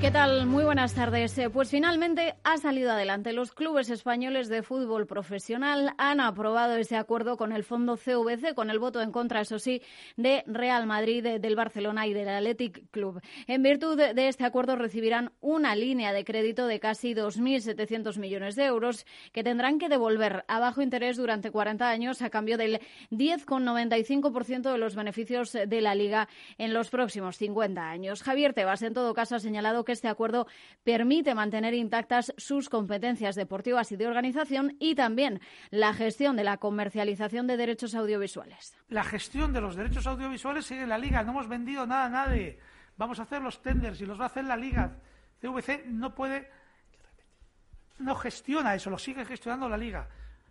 ¿Qué tal? Muy buenas tardes. Eh, pues finalmente ha salido adelante. Los clubes españoles de fútbol profesional han aprobado ese acuerdo con el fondo CVC, con el voto en contra, eso sí, de Real Madrid, del Barcelona y del Athletic Club. En virtud de este acuerdo recibirán una línea de crédito de casi 2.700 millones de euros que tendrán que devolver a bajo interés durante 40 años a cambio del 10,95% de los beneficios de la Liga en los próximos 50 años. Javier Tebas, en todo caso, ha señalado que este acuerdo permite mantener intactas sus competencias deportivas y de organización y también la gestión de la comercialización de derechos audiovisuales. La gestión de los derechos audiovisuales sigue la Liga. No hemos vendido nada a nadie. Vamos a hacer los tenders y los va a hacer la Liga. CVC no puede, no gestiona eso, lo sigue gestionando la Liga.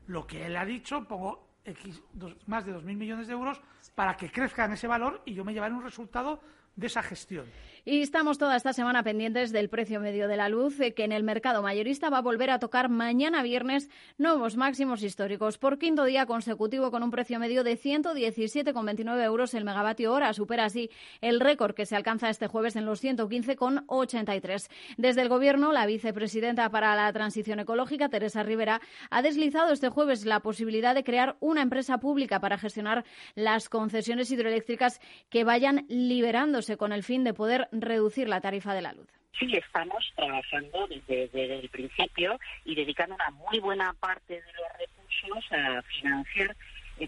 Lo que él ha dicho, pongo X, más de 2.000 millones de euros para que crezca en ese valor y yo me llevaré un resultado de esa gestión. Y estamos toda esta semana pendientes del precio medio de la luz, eh, que en el mercado mayorista va a volver a tocar mañana viernes nuevos máximos históricos por quinto día consecutivo con un precio medio de 117,29 euros el megavatio hora. Supera así el récord que se alcanza este jueves en los 115,83. Desde el Gobierno, la vicepresidenta para la transición ecológica, Teresa Rivera, ha deslizado este jueves la posibilidad de crear una empresa pública para gestionar las concesiones hidroeléctricas que vayan liberándose con el fin de poder reducir la tarifa de la luz. Sí, estamos trabajando desde, el principio y dedicando una muy buena parte de los recursos a financiar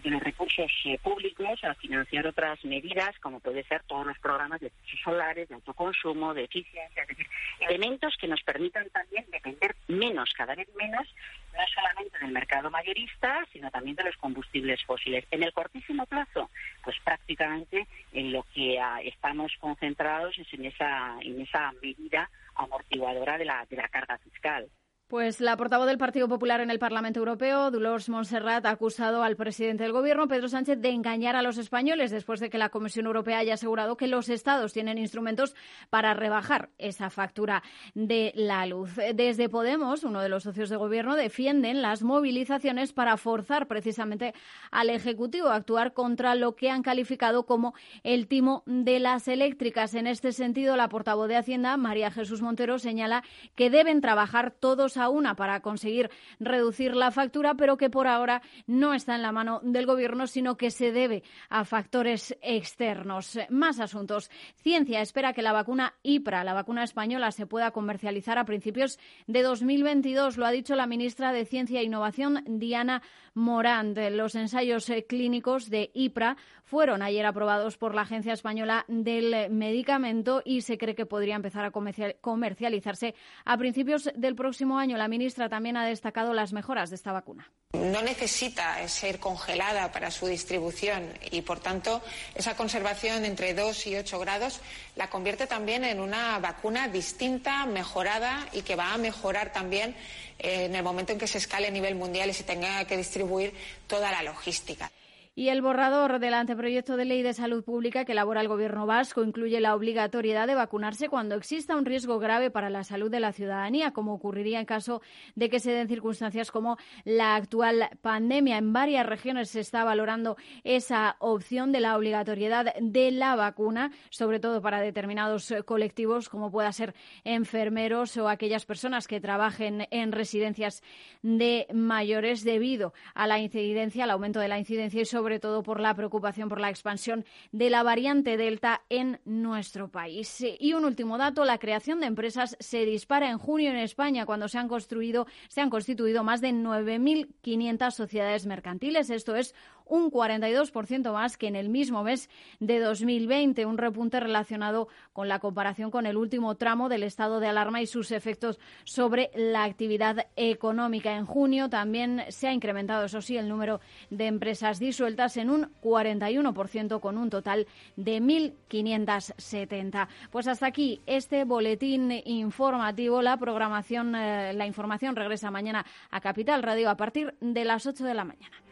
de los recursos eh, públicos a financiar otras medidas, como puede ser todos los programas de solares, de autoconsumo, de eficiencia, es decir, elementos que nos permitan también depender menos, cada vez menos, no solamente del mercado mayorista, sino también de los combustibles fósiles. En el cortísimo plazo, pues prácticamente en lo que ah, estamos concentrados es en esa, en esa medida amortiguadora de la, de la carga fiscal. Pues la portavoz del Partido Popular en el Parlamento Europeo, Dolores Montserrat, ha acusado al presidente del Gobierno, Pedro Sánchez, de engañar a los españoles después de que la Comisión Europea haya asegurado que los Estados tienen instrumentos para rebajar esa factura de la luz. Desde Podemos, uno de los socios de Gobierno, defienden las movilizaciones para forzar precisamente al Ejecutivo a actuar contra lo que han calificado como el timo de las eléctricas. En este sentido, la portavoz de Hacienda, María Jesús Montero, señala que deben trabajar todos una para conseguir reducir la factura, pero que por ahora no está en la mano del Gobierno, sino que se debe a factores externos. Más asuntos. Ciencia espera que la vacuna IPRA, la vacuna española, se pueda comercializar a principios de 2022. Lo ha dicho la ministra de Ciencia e Innovación, Diana Morán. Los ensayos eh, clínicos de IPRA fueron ayer aprobados por la Agencia Española del Medicamento y se cree que podría empezar a comercializarse a principios del próximo año. La ministra también ha destacado las mejoras de esta vacuna. No necesita ser congelada para su distribución y, por tanto, esa conservación entre 2 y 8 grados la convierte también en una vacuna distinta, mejorada y que va a mejorar también eh, en el momento en que se escale a nivel mundial y se tenga que distribuir toda la logística. Y el borrador del anteproyecto de ley de salud pública que elabora el Gobierno vasco incluye la obligatoriedad de vacunarse cuando exista un riesgo grave para la salud de la ciudadanía, como ocurriría en caso de que se den circunstancias como la actual pandemia. En varias regiones se está valorando esa opción de la obligatoriedad de la vacuna, sobre todo para determinados colectivos, como pueda ser enfermeros o aquellas personas que trabajen en residencias de mayores, debido a la incidencia, al aumento de la incidencia y sobre todo por la preocupación por la expansión de la variante Delta en nuestro país. Y un último dato, la creación de empresas se dispara en junio en España cuando se han construido, se han constituido más de 9.500 sociedades mercantiles. Esto es un 42% más que en el mismo mes de 2020, un repunte relacionado con la comparación con el último tramo del estado de alarma y sus efectos sobre la actividad económica. En junio también se ha incrementado, eso sí, el número de empresas disueltas en un 41% con un total de 1.570. Pues hasta aquí este boletín informativo. La programación, eh, la información regresa mañana a Capital Radio a partir de las 8 de la mañana.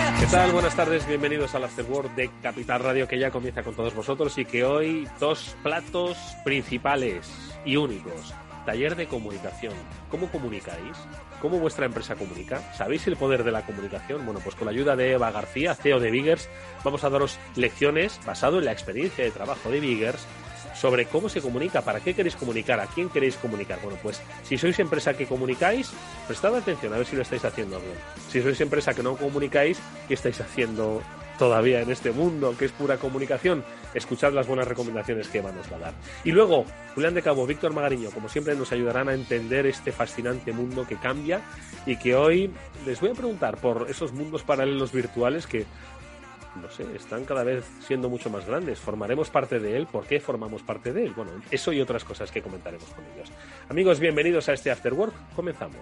¿Qué tal? Buenas tardes, bienvenidos al After Work de Capital Radio que ya comienza con todos vosotros y que hoy dos platos principales y únicos. Taller de comunicación. ¿Cómo comunicáis? ¿Cómo vuestra empresa comunica? ¿Sabéis el poder de la comunicación? Bueno, pues con la ayuda de Eva García, CEO de Biggers, vamos a daros lecciones basado en la experiencia de trabajo de Biggers sobre cómo se comunica, para qué queréis comunicar, a quién queréis comunicar. Bueno, pues si sois empresa que comunicáis, prestad atención a ver si lo estáis haciendo bien. Si sois empresa que no comunicáis, ¿qué estáis haciendo todavía en este mundo que es pura comunicación, escuchad las buenas recomendaciones que Eva nos va a dar. Y luego, Julián de Cabo, Víctor Magariño, como siempre, nos ayudarán a entender este fascinante mundo que cambia y que hoy les voy a preguntar por esos mundos paralelos virtuales que no sé, están cada vez siendo mucho más grandes. ¿Formaremos parte de él? ¿Por qué formamos parte de él? Bueno, eso y otras cosas que comentaremos con ellos. Amigos, bienvenidos a este After Work. Comenzamos.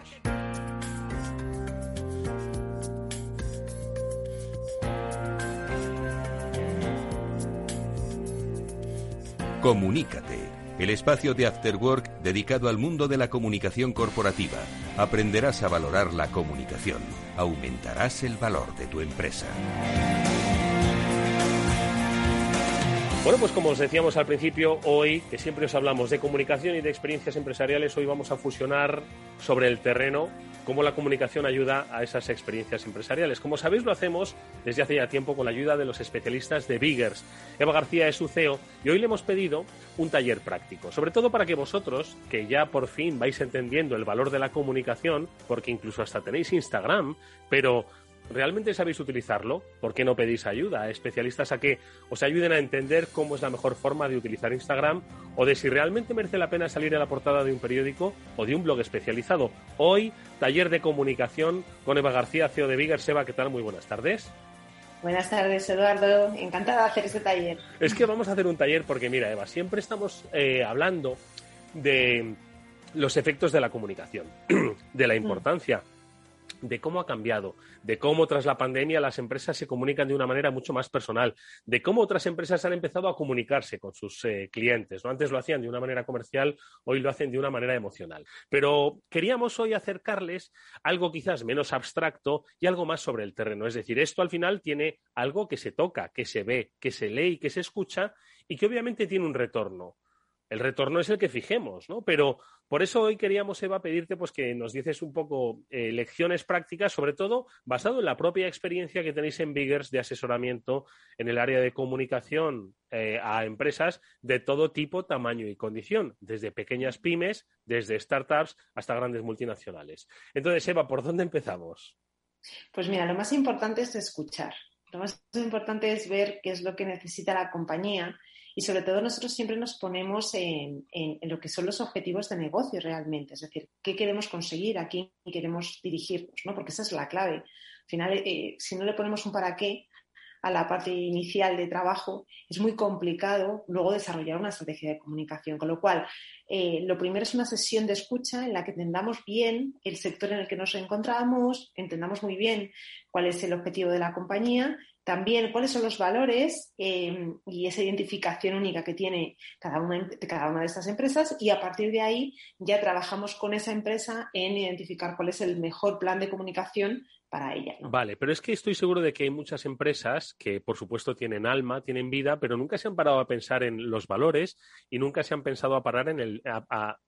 Comunícate, el espacio de After Work dedicado al mundo de la comunicación corporativa. Aprenderás a valorar la comunicación, aumentarás el valor de tu empresa. Bueno, pues como os decíamos al principio, hoy, que siempre os hablamos de comunicación y de experiencias empresariales, hoy vamos a fusionar sobre el terreno cómo la comunicación ayuda a esas experiencias empresariales. Como sabéis, lo hacemos desde hace ya tiempo con la ayuda de los especialistas de Biggers. Eva García es su CEO y hoy le hemos pedido un taller práctico, sobre todo para que vosotros, que ya por fin vais entendiendo el valor de la comunicación, porque incluso hasta tenéis Instagram, pero ¿Realmente sabéis utilizarlo? ¿Por qué no pedís ayuda a especialistas a que os ayuden a entender cómo es la mejor forma de utilizar Instagram o de si realmente merece la pena salir a la portada de un periódico o de un blog especializado? Hoy, taller de comunicación con Eva García, CEO de Bigger. Eva, ¿qué tal? Muy buenas tardes. Buenas tardes, Eduardo. Encantada de hacer este taller. Es que vamos a hacer un taller porque, mira, Eva, siempre estamos eh, hablando de los efectos de la comunicación, de la importancia de cómo ha cambiado, de cómo tras la pandemia las empresas se comunican de una manera mucho más personal, de cómo otras empresas han empezado a comunicarse con sus eh, clientes. ¿no? Antes lo hacían de una manera comercial, hoy lo hacen de una manera emocional. Pero queríamos hoy acercarles algo quizás menos abstracto y algo más sobre el terreno. Es decir, esto al final tiene algo que se toca, que se ve, que se lee y que se escucha y que obviamente tiene un retorno el retorno es el que fijemos, ¿no? Pero por eso hoy queríamos, Eva, pedirte pues, que nos dices un poco eh, lecciones prácticas, sobre todo basado en la propia experiencia que tenéis en Biggers de asesoramiento en el área de comunicación eh, a empresas de todo tipo, tamaño y condición, desde pequeñas pymes, desde startups hasta grandes multinacionales. Entonces, Eva, ¿por dónde empezamos? Pues mira, lo más importante es escuchar. Lo más importante es ver qué es lo que necesita la compañía y sobre todo nosotros siempre nos ponemos en, lo que son los objetivos de negocio realmente, es decir, qué queremos conseguir, a quién queremos dirigirnos, ¿no? Porque esa es la clave. Al final, eh, si no le ponemos un para qué a la parte inicial de trabajo, es muy complicado luego desarrollar una estrategia de comunicación. Con lo cual, eh, lo primero es una sesión de escucha en la que entendamos bien el sector en el que nos encontramos, entendamos muy bien cuál es el objetivo de la compañía también cuáles son los valores eh, y esa identificación única que tiene cada una, cada una de estas empresas y a partir de ahí ya trabajamos con esa empresa en identificar cuál es el mejor plan de comunicación para ella. Vale, pero es que estoy seguro de que hay muchas empresas que, por supuesto, tienen alma, tienen vida, pero nunca se han parado a pensar en los valores y nunca se han pensado a parar en el,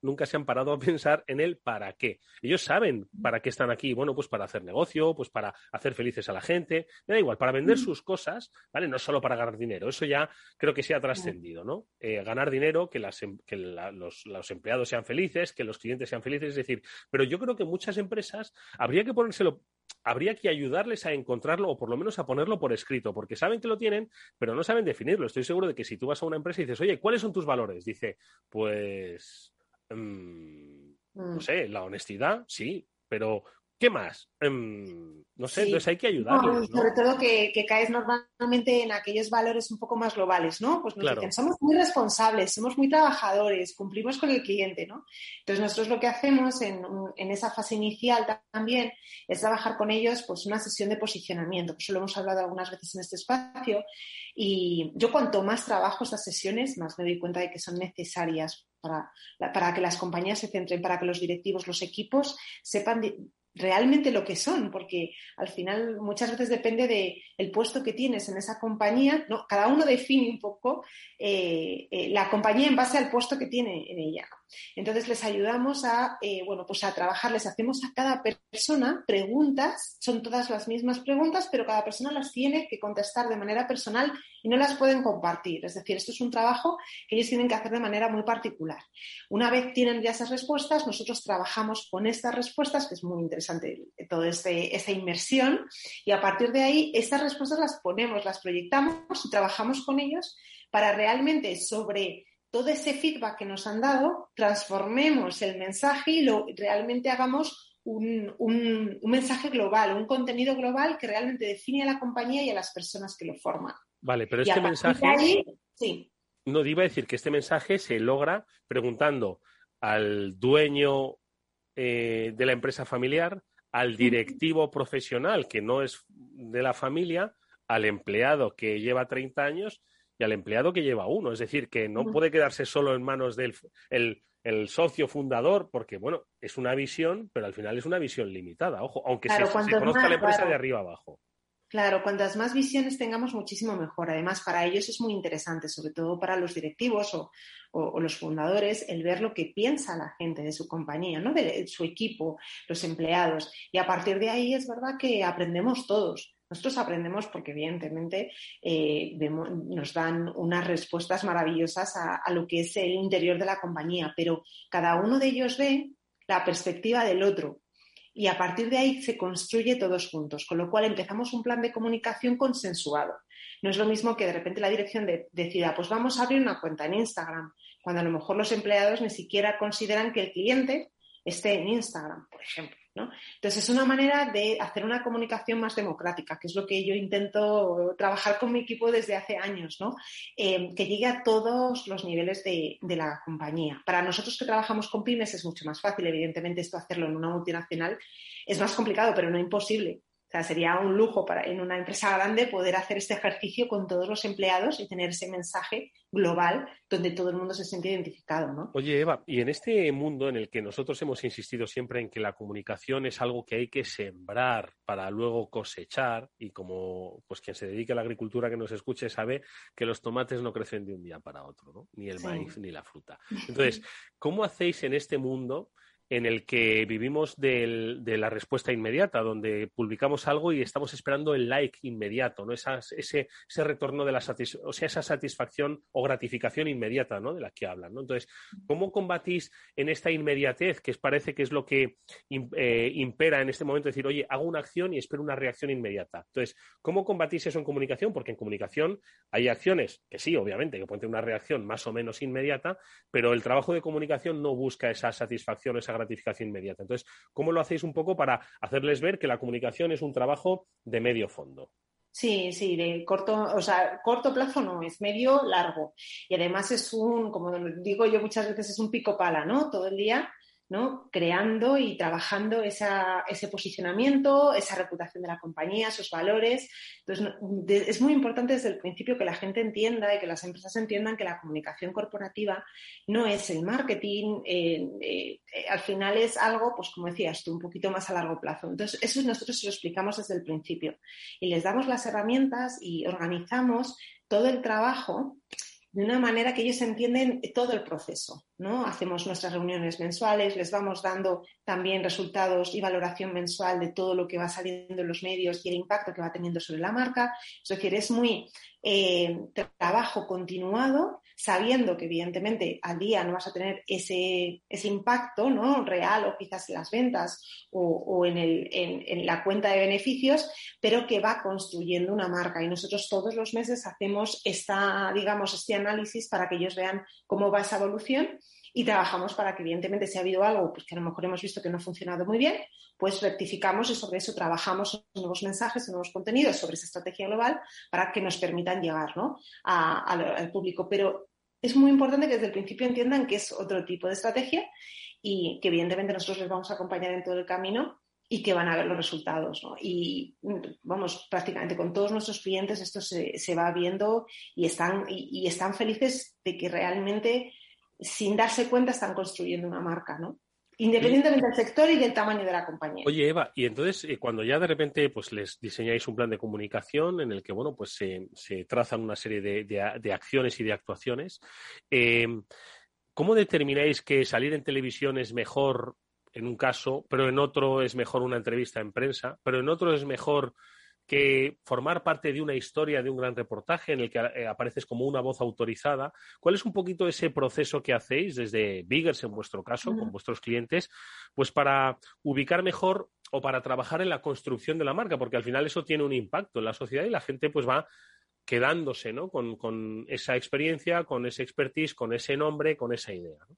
nunca se han parado a pensar en el para qué. Ellos saben para qué están aquí. Bueno, pues para hacer negocio, pues para hacer felices a la gente. Me da igual, para vender sus cosas, ¿vale? No solo para ganar dinero. Eso ya creo que se ha trascendido, ¿no? Eh, ganar dinero, que, las, em, que los, los empleados sean felices, que los clientes sean felices, es decir, pero yo creo que muchas empresas habría que ponérselo habría que ayudarles a encontrarlo o por lo menos a ponerlo por escrito, porque saben que lo tienen, pero no saben definirlo. Estoy seguro de que si tú vas a una empresa y dices, oye, ¿cuáles son tus valores? Dice, pues, mm, no mm. sé, la honestidad, sí, pero ¿Qué más? Em, no sé, entonces hay que ayudarles. Sobre todo que, caes normalmente en aquellos valores un poco más globales, ¿no? Pues nos dicen, somos muy responsables, somos muy trabajadores, cumplimos con el cliente, ¿no? Entonces nosotros lo que hacemos en, esa fase inicial también es trabajar con ellos pues una sesión de posicionamiento, eso lo hemos hablado algunas veces en este espacio, y yo cuanto más trabajo estas sesiones, más me doy cuenta de que son necesarias para, para que las compañías se centren, para que los directivos, los equipos sepan realmente lo que son, porque al final muchas veces depende del el puesto que tienes en esa compañía, ¿no? cada uno define un poco eh, eh, la compañía en base al puesto que tiene en ella. Entonces les ayudamos a, eh, bueno, pues a trabajar, les hacemos a cada persona preguntas, son todas las mismas preguntas, pero cada persona las tiene que contestar de manera personal y no las pueden compartir. Es decir, esto es un trabajo que ellos tienen que hacer de manera muy particular. Una vez tienen ya esas respuestas, nosotros trabajamos con estas respuestas, que es muy interesante toda este, esta inmersión, y a partir de ahí, estas respuestas las ponemos, las proyectamos y trabajamos con ellos para realmente sobre todo ese feedback que nos han dado, transformemos el mensaje y lo, realmente hagamos un, mensaje global, un contenido global que realmente define a la compañía y a las personas que lo forman. Vale, pero este mensaje. sí. No, iba a decir que este mensaje se logra preguntando al dueño eh, de la empresa familiar, al directivo profesional que no es de la familia, al empleado que lleva 30 años y al empleado que lleva uno. Es decir, que no puede quedarse solo en manos del el, socio fundador, porque, bueno, es una visión, pero al final es una visión limitada, ojo, aunque se, conozca la empresa de arriba abajo. Claro, cuantas más visiones tengamos, muchísimo mejor. Además, para ellos es muy interesante, sobre todo para los directivos o, los fundadores, el ver lo que piensa la gente de su compañía, ¿no? de su equipo, los empleados. Y a partir de ahí es verdad que aprendemos todos. Nosotros aprendemos porque evidentemente eh, nos dan unas respuestas maravillosas a, lo que es el interior de la compañía, pero cada uno de ellos ve la perspectiva del otro y a partir de ahí se construye todos juntos, con lo cual empezamos un plan de comunicación consensuado. No es lo mismo que de repente la dirección decida, pues vamos a abrir una cuenta en Instagram, cuando a lo mejor los empleados ni siquiera consideran que el cliente esté en Instagram, por ejemplo. Entonces, es una manera de hacer una comunicación más democrática, que es lo que yo intento trabajar con mi equipo desde hace años, ¿no? Eh, que llegue a todos los niveles de, la compañía. Para nosotros que trabajamos con pymes es mucho más fácil, evidentemente, esto hacerlo en una multinacional es más complicado, pero no imposible. O sea, sería un lujo para en una empresa grande poder hacer este ejercicio con todos los empleados y tener ese mensaje global donde todo el mundo se siente identificado, ¿no? Oye, Eva, y en este mundo en el que nosotros hemos insistido siempre en que la comunicación es algo que hay que sembrar para luego cosechar, y como pues quien se dedica a la agricultura que nos escuche sabe que los tomates no crecen de un día para otro, ¿no? Ni el maíz ni la fruta. Entonces, ¿cómo hacéis en este mundo en el que vivimos de la respuesta inmediata, donde publicamos algo y estamos esperando el like inmediato, ¿no? ese, ese retorno de la o sea, esa satisfacción o gratificación inmediata, ¿no? De la que hablan, ¿no? Entonces, ¿cómo combatís en esta inmediatez que parece que es lo que eh, impera en este momento? Decir, oye, hago una acción y espero una reacción inmediata. Entonces, ¿cómo combatís eso en comunicación? Porque en comunicación hay acciones que sí, obviamente, que pueden tener una reacción más o menos inmediata, pero el trabajo de comunicación no busca esa satisfacción, esa gratificación inmediata. Entonces, ¿cómo lo hacéis un poco para hacerles ver que la comunicación es un trabajo de medio fondo? Sí, sí, de corto, o sea, corto plazo no, es medio largo. Y además es un, como digo yo muchas veces, es un pico pala, ¿no? Todo el día creando y trabajando ese posicionamiento, esa reputación de la compañía, sus valores. Entonces, es muy importante desde el principio que la gente entienda y que las empresas entiendan que la comunicación corporativa no es el marketing, eh, eh, al final es algo, pues como decías tú, un poquito más a largo plazo. Entonces, eso nosotros se lo explicamos desde el principio y les damos las herramientas y organizamos todo el trabajo de una manera que ellos entienden todo el proceso. ¿No? Hacemos nuestras reuniones mensuales, les vamos dando también resultados y valoración mensual de todo lo que va saliendo en los medios y el impacto que va teniendo sobre la marca. Es decir, es muy eh, trabajo continuado sabiendo que evidentemente al día no vas a tener ese, ese impacto ¿no? real o quizás en las ventas o, en, el, en, la cuenta de beneficios, pero que va construyendo una marca. Y nosotros todos los meses hacemos esta, digamos, este análisis para que ellos vean cómo va esa evolución y trabajamos para que, evidentemente, si ha habido algo pues, que a lo mejor hemos visto que no ha funcionado muy bien, pues rectificamos y sobre eso trabajamos nuevos mensajes, nuevos contenidos sobre esa estrategia global para que nos permitan llegar al público. Pero es muy importante que desde el principio entiendan que es otro tipo de estrategia y que, evidentemente, nosotros les vamos a acompañar en todo el camino y que van a ver los resultados. Y vamos, prácticamente con todos nuestros clientes esto se, va viendo y están, y están felices de que realmente sin darse cuenta están construyendo una marca, ¿no? Independientemente del sector y del tamaño de la compañía. Oye, Eva, y entonces eh, cuando ya de repente pues les diseñáis un plan de comunicación en el que bueno pues se, trazan una serie de, acciones y de actuaciones, eh, ¿cómo determináis que salir en televisión es mejor en un caso, pero en otro es mejor una entrevista en prensa, pero en otro es mejor que formar parte de una historia, de un gran reportaje en el que eh, apareces como una voz autorizada. ¿Cuál es un poquito ese proceso que hacéis desde Biggers, en vuestro caso, con vuestros clientes, pues para ubicar mejor o para trabajar en la construcción de la marca? Porque al final eso tiene un impacto en la sociedad y la gente pues va quedándose ¿no? con, con esa experiencia, con ese expertise, con ese nombre, con esa idea. ¿no?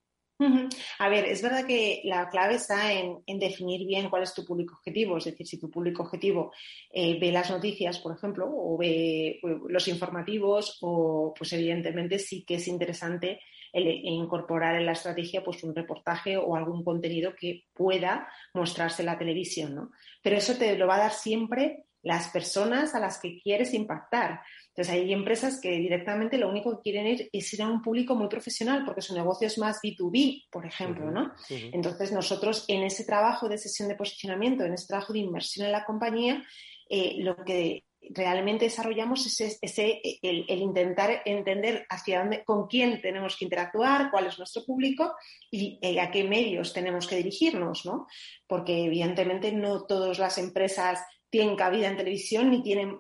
A ver, es verdad que la clave está en, definir bien cuál es tu público objetivo. Es decir, si tu público objetivo eh, ve las noticias, por ejemplo, o ve eh, los informativos, o pues evidentemente sí que es interesante incorporar en la estrategia pues un reportaje o algún contenido que pueda mostrarse en la televisión, ¿no? Pero eso te lo va a dar siempre las personas a las que quieres impactar. Entonces, hay empresas que directamente lo único que quieren ir es ir a un público muy profesional porque su negocio es más B2B, por ejemplo, ¿no? Entonces, nosotros en ese trabajo de sesión de posicionamiento, en ese trabajo de inversión en la compañía, eh, lo que realmente desarrollamos es ese, el, intentar entender hacia dónde, con quién tenemos que interactuar, cuál es nuestro público y eh, a qué medios tenemos que dirigirnos, ¿no? Porque evidentemente no todas las empresas tienen cabida en televisión ni tienen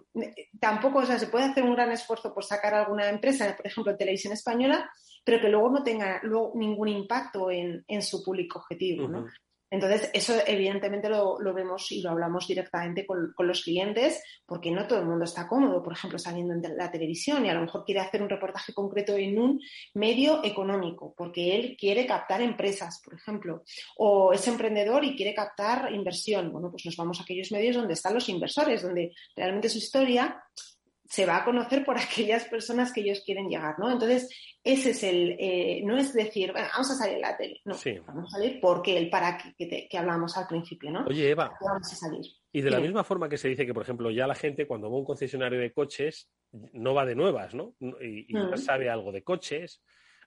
tampoco, o sea, se puede hacer un gran esfuerzo por sacar alguna empresa, por ejemplo, televisión española, pero que luego no tenga ningún impacto en, su público objetivo, ¿no? Entonces, eso evidentemente lo, vemos y lo hablamos directamente con, los clientes, porque no todo el mundo está cómodo, por ejemplo, saliendo en la televisión y a lo mejor quiere hacer un reportaje concreto en un medio económico, porque él quiere captar empresas, por ejemplo, o es emprendedor y quiere captar inversión. Bueno, pues nos vamos a aquellos medios donde están los inversores, donde realmente su historia se va a conocer por aquellas personas que ellos quieren llegar, ¿no? Entonces, ese es el, eh, no es decir, vamos a salir en la tele, no, vamos a salir porque el para que, que, hablamos al principio, ¿no? Oye, Eva, vamos a salir. Y de la misma forma que se dice que, por ejemplo, ya la gente cuando va a un concesionario de coches no va de nuevas, ¿no? Y, y mm. sabe algo de coches,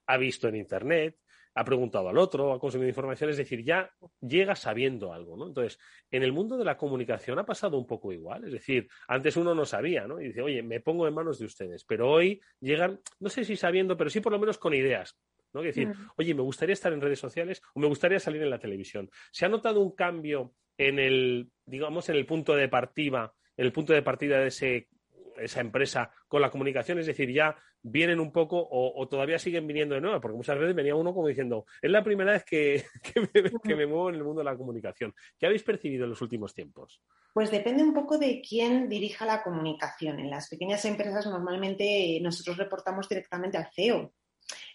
ha visto en Internet, ha preguntado al otro, ha consumido información, es decir, ya llega sabiendo algo, ¿no? Entonces, en el mundo de la comunicación ha pasado un poco igual, es decir, antes uno no sabía, ¿no? Y dice, oye, me pongo en manos de ustedes, pero hoy llegan, no sé si sabiendo, pero sí por lo menos con ideas, ¿no? Es decir, mm. oye, me gustaría estar en redes sociales o me gustaría salir en la televisión. ¿Se ha notado un cambio en el, digamos, en el punto de partida, en el punto de partida de ese esa empresa con la comunicación, es decir, ya vienen un poco o, todavía siguen viniendo de nuevo, porque muchas veces venía uno como diciendo, es la primera vez que, me, muevo en el mundo de la comunicación. ¿Qué habéis percibido en los últimos tiempos? Pues depende un poco de quién dirija la comunicación. En las pequeñas empresas normalmente nosotros reportamos directamente al CEO.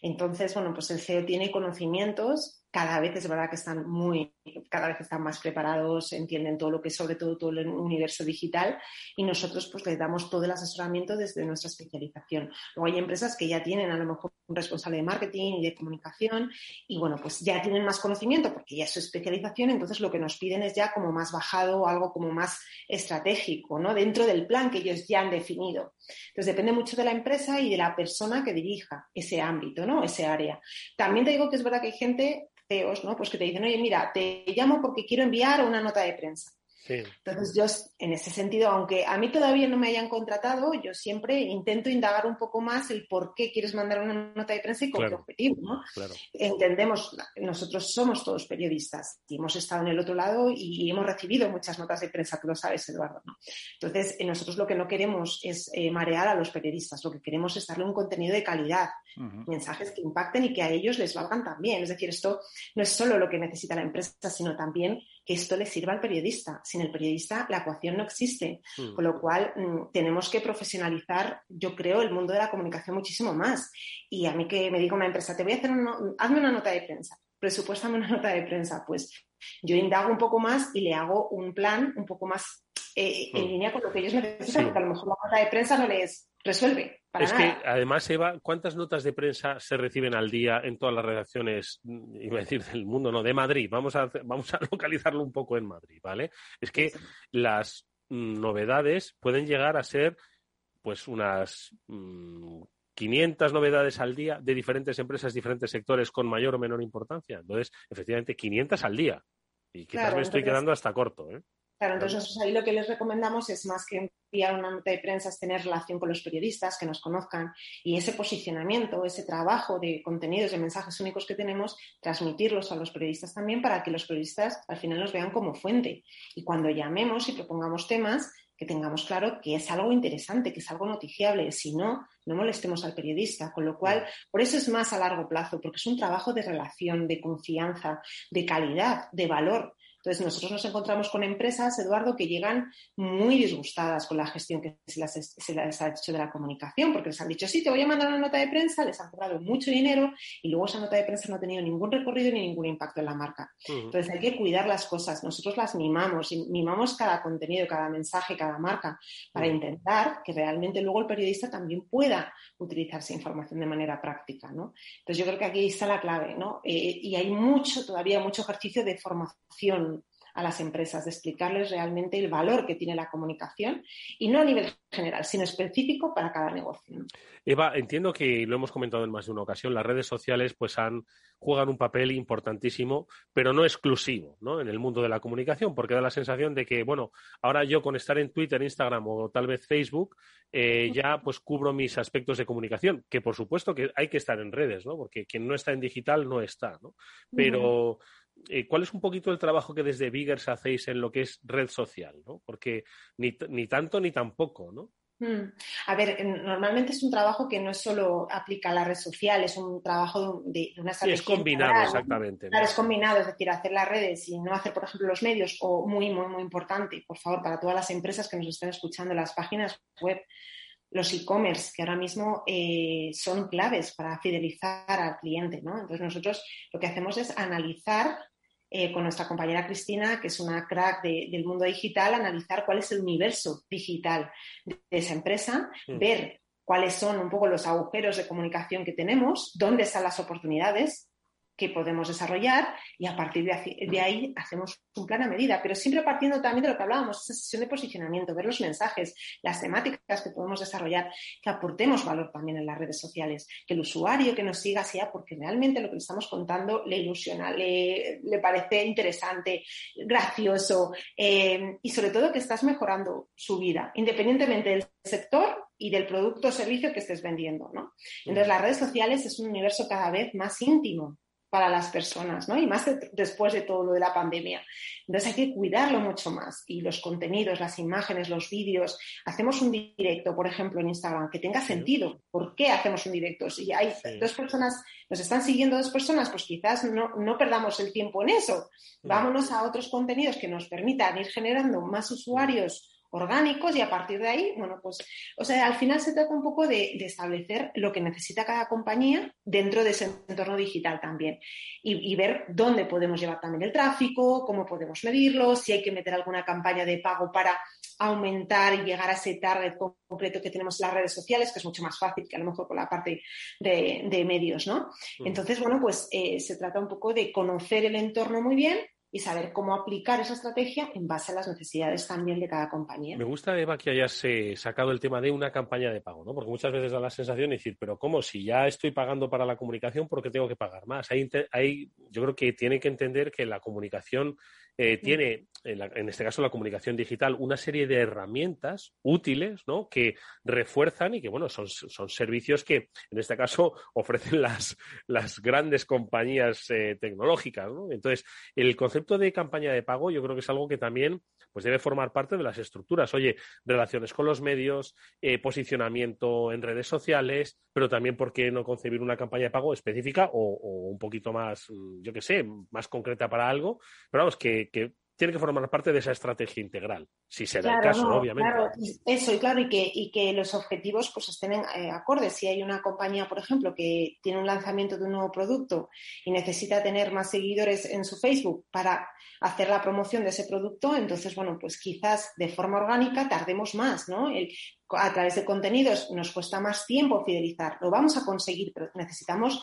Entonces, bueno, pues el CEO tiene conocimientos cada vez es verdad que están muy, cada vez están más preparados, entienden todo lo que es sobre todo todo el universo digital y nosotros pues les damos todo el asesoramiento desde nuestra especialización. Luego hay empresas que ya tienen a lo mejor un responsable de marketing y de comunicación y bueno, pues ya tienen más conocimiento porque ya es su especialización, entonces lo que nos piden es ya como más bajado, algo como más estratégico, ¿no? Dentro del plan que ellos ya han definido. Entonces depende mucho de la empresa y de la persona que dirija ese ámbito, ¿no? Ese área. También te digo que es verdad que hay gente ¿no? Pues que te dicen, oye, mira, te llamo porque quiero enviar una nota de prensa. Entonces yo, en ese sentido, aunque a mí todavía no me hayan contratado, yo siempre intento indagar un poco más el por qué quieres mandar una nota de prensa y con qué objetivo, ¿no? Entendemos, nosotros somos todos periodistas y hemos estado en el otro lado y hemos recibido muchas notas de prensa, tú lo sabes, Eduardo, ¿no? Entonces, eh, nosotros lo que no queremos es eh, marear a los periodistas, lo que queremos es darle un contenido de calidad, mensajes que impacten y que a ellos les valgan también. Es decir, esto no es solo lo que necesita la empresa, sino también que esto le sirva al periodista. Sin el periodista la ecuación no existe, Mm. con lo cual mm, tenemos que profesionalizar, yo creo, el mundo de la comunicación muchísimo más. Y a mí que me diga una empresa, te voy a hacer una, hazme una nota de prensa, presupuéstame una nota de prensa, pues yo indago un poco más y le hago un plan un poco más eh, en Mm. línea con lo que ellos necesitan, Sí. porque a lo mejor la nota de prensa no les resuelve. Para es nada. que además, Eva, ¿cuántas notas de prensa se reciben al día en todas las redacciones, mm, iba a decir del mundo, no, de Madrid? Vamos a, vamos a localizarlo un poco en Madrid, ¿vale? Es que las mm, novedades pueden llegar a ser pues unas mm, 500 novedades al día de diferentes empresas, diferentes sectores con mayor o menor importancia. Entonces, efectivamente, 500 al día. Y quizás Claro, me estoy quedando hasta corto, ¿eh? Claro, entonces nosotros ahí lo que les recomendamos es más que enviar una nota de prensa, es tener relación con los periodistas, que nos conozcan y ese posicionamiento, ese trabajo de contenidos, de mensajes únicos que tenemos, transmitirlos a los periodistas también para que los periodistas al final nos vean como fuente. Y cuando llamemos y propongamos temas, que tengamos claro que es algo interesante, que es algo noticiable. Si no, no molestemos al periodista. Con lo cual, por eso es más a largo plazo, porque es un trabajo de relación, de confianza, de calidad, de valor. Entonces, nosotros nos encontramos con empresas, Eduardo, que llegan muy disgustadas con la gestión que se las, se les ha hecho de la comunicación, porque les han dicho, sí, te voy a mandar una nota de prensa, les han cobrado mucho dinero y luego esa nota de prensa no ha tenido ningún recorrido ni ningún impacto en la marca. Entonces, hay que cuidar las cosas. Nosotros las mimamos, y mimamos cada contenido, cada mensaje, cada marca, para intentar que realmente luego el periodista también pueda utilizar esa información de manera práctica, ¿no? Entonces, yo creo que aquí está la clave, ¿no? Eh, y hay mucho, todavía mucho ejercicio de formación a las empresas, de explicarles realmente el valor que tiene la comunicación y no a nivel general, sino específico para cada negocio. ¿no? Eva, entiendo que lo hemos comentado en más de una ocasión, las redes sociales pues han juegan un papel importantísimo, pero no exclusivo, ¿no? En el mundo de la comunicación, porque da la sensación de que, bueno, ahora yo con estar en Twitter, Instagram o tal vez Facebook, eh, ya pues cubro mis aspectos de comunicación, que por supuesto que hay que estar en redes, ¿no? Porque quien no está en digital no está, ¿no? Pero eh, ¿cuál es un poquito el trabajo que desde Biggers hacéis en lo que es red social, ¿no? Porque ni, ni tanto ni tampoco, ¿no? Mm. A ver, normalmente es un trabajo que no es solo aplica a la red social, es un trabajo de, una Sí, estrategia. es combinado, exactamente. Claro, es combinado, es decir, hacer las redes y no hacer, por ejemplo, los medios, o muy, muy, muy importante, por favor, para todas las empresas que nos estén escuchando, las páginas web, los e-commerce, que ahora mismo eh, son claves para fidelizar al cliente, ¿no? Entonces nosotros lo que hacemos es analizar eh, con nuestra compañera Cristina, que es una crack de, del mundo digital, analizar cuál es el universo digital de, de esa empresa, Mm. ver cuáles son un poco los agujeros de comunicación que tenemos, dónde están las oportunidades que podemos desarrollar y a partir de, ahí hacemos un plan a medida, pero siempre partiendo también de lo que hablábamos, esa sesión de posicionamiento, ver los mensajes, las temáticas que podemos desarrollar, que aportemos valor también en las redes sociales, que el usuario que nos siga sea porque realmente lo que le estamos contando le ilusiona, le, le parece interesante, gracioso eh, y sobre todo que estás mejorando su vida, independientemente del sector y del producto o servicio que estés vendiendo, ¿no? Entonces las redes sociales es un universo cada vez más íntimo para las personas, ¿no? Y más de- después de todo lo de la pandemia. Entonces hay que cuidarlo mucho más. Y los contenidos, las imágenes, los vídeos. Hacemos un directo, por ejemplo, en Instagram, que tenga sentido. ¿Por qué hacemos un directo? Si hay Sí. dos personas, nos están siguiendo dos personas, pues quizás no, no perdamos el tiempo en eso. Vámonos a otros contenidos que nos permitan ir generando más usuarios orgánicos y a partir de ahí, bueno, pues, o sea, al final se trata un poco de, de establecer lo que necesita cada compañía dentro de ese entorno digital también y, y ver dónde podemos llevar también el tráfico, cómo podemos medirlo, si hay que meter alguna campaña de pago para aumentar y llegar a ese target concreto que tenemos en las redes sociales, que es mucho más fácil que a lo mejor con la parte de, de medios, ¿no? Mm. Entonces, bueno, pues eh, se trata un poco de conocer el entorno muy bien y saber cómo aplicar esa estrategia en base a las necesidades también de cada compañía. Me gusta, Eva, que hayas eh, sacado el tema de una campaña de pago, ¿no? Porque muchas veces da la sensación de decir, pero ¿cómo? Si ya estoy pagando para la comunicación, ¿por qué tengo que pagar más? Hay, hay- yo creo que tiene que entender que la comunicación eh, tiene, en, este caso la comunicación digital, una serie de herramientas útiles, ¿no? Que refuerzan y que, bueno, son, son servicios que, en este caso, ofrecen las, las grandes compañías eh, tecnológicas, ¿no? Entonces, el concepto de campaña de pago yo creo que es algo que también pues debe formar parte de las estructuras. Oye, relaciones con los medios, eh, posicionamiento en redes sociales, pero también por qué no concebir una campaña de pago específica o, un poquito más, mm, yo qué sé, más concreta para algo, pero vamos, que tiene que formar parte de esa estrategia integral, si se da el caso, obviamente. Claro, eso, y claro, y que, y que los objetivos pues estén eh, acordes. Si hay una compañía, por ejemplo, que tiene un lanzamiento de un nuevo producto y necesita tener más seguidores en su Facebook para hacer la promoción de ese producto, entonces, bueno, pues quizás de forma orgánica tardemos más, ¿no? a través de contenidos nos cuesta más tiempo fidelizar, lo vamos a conseguir, pero necesitamos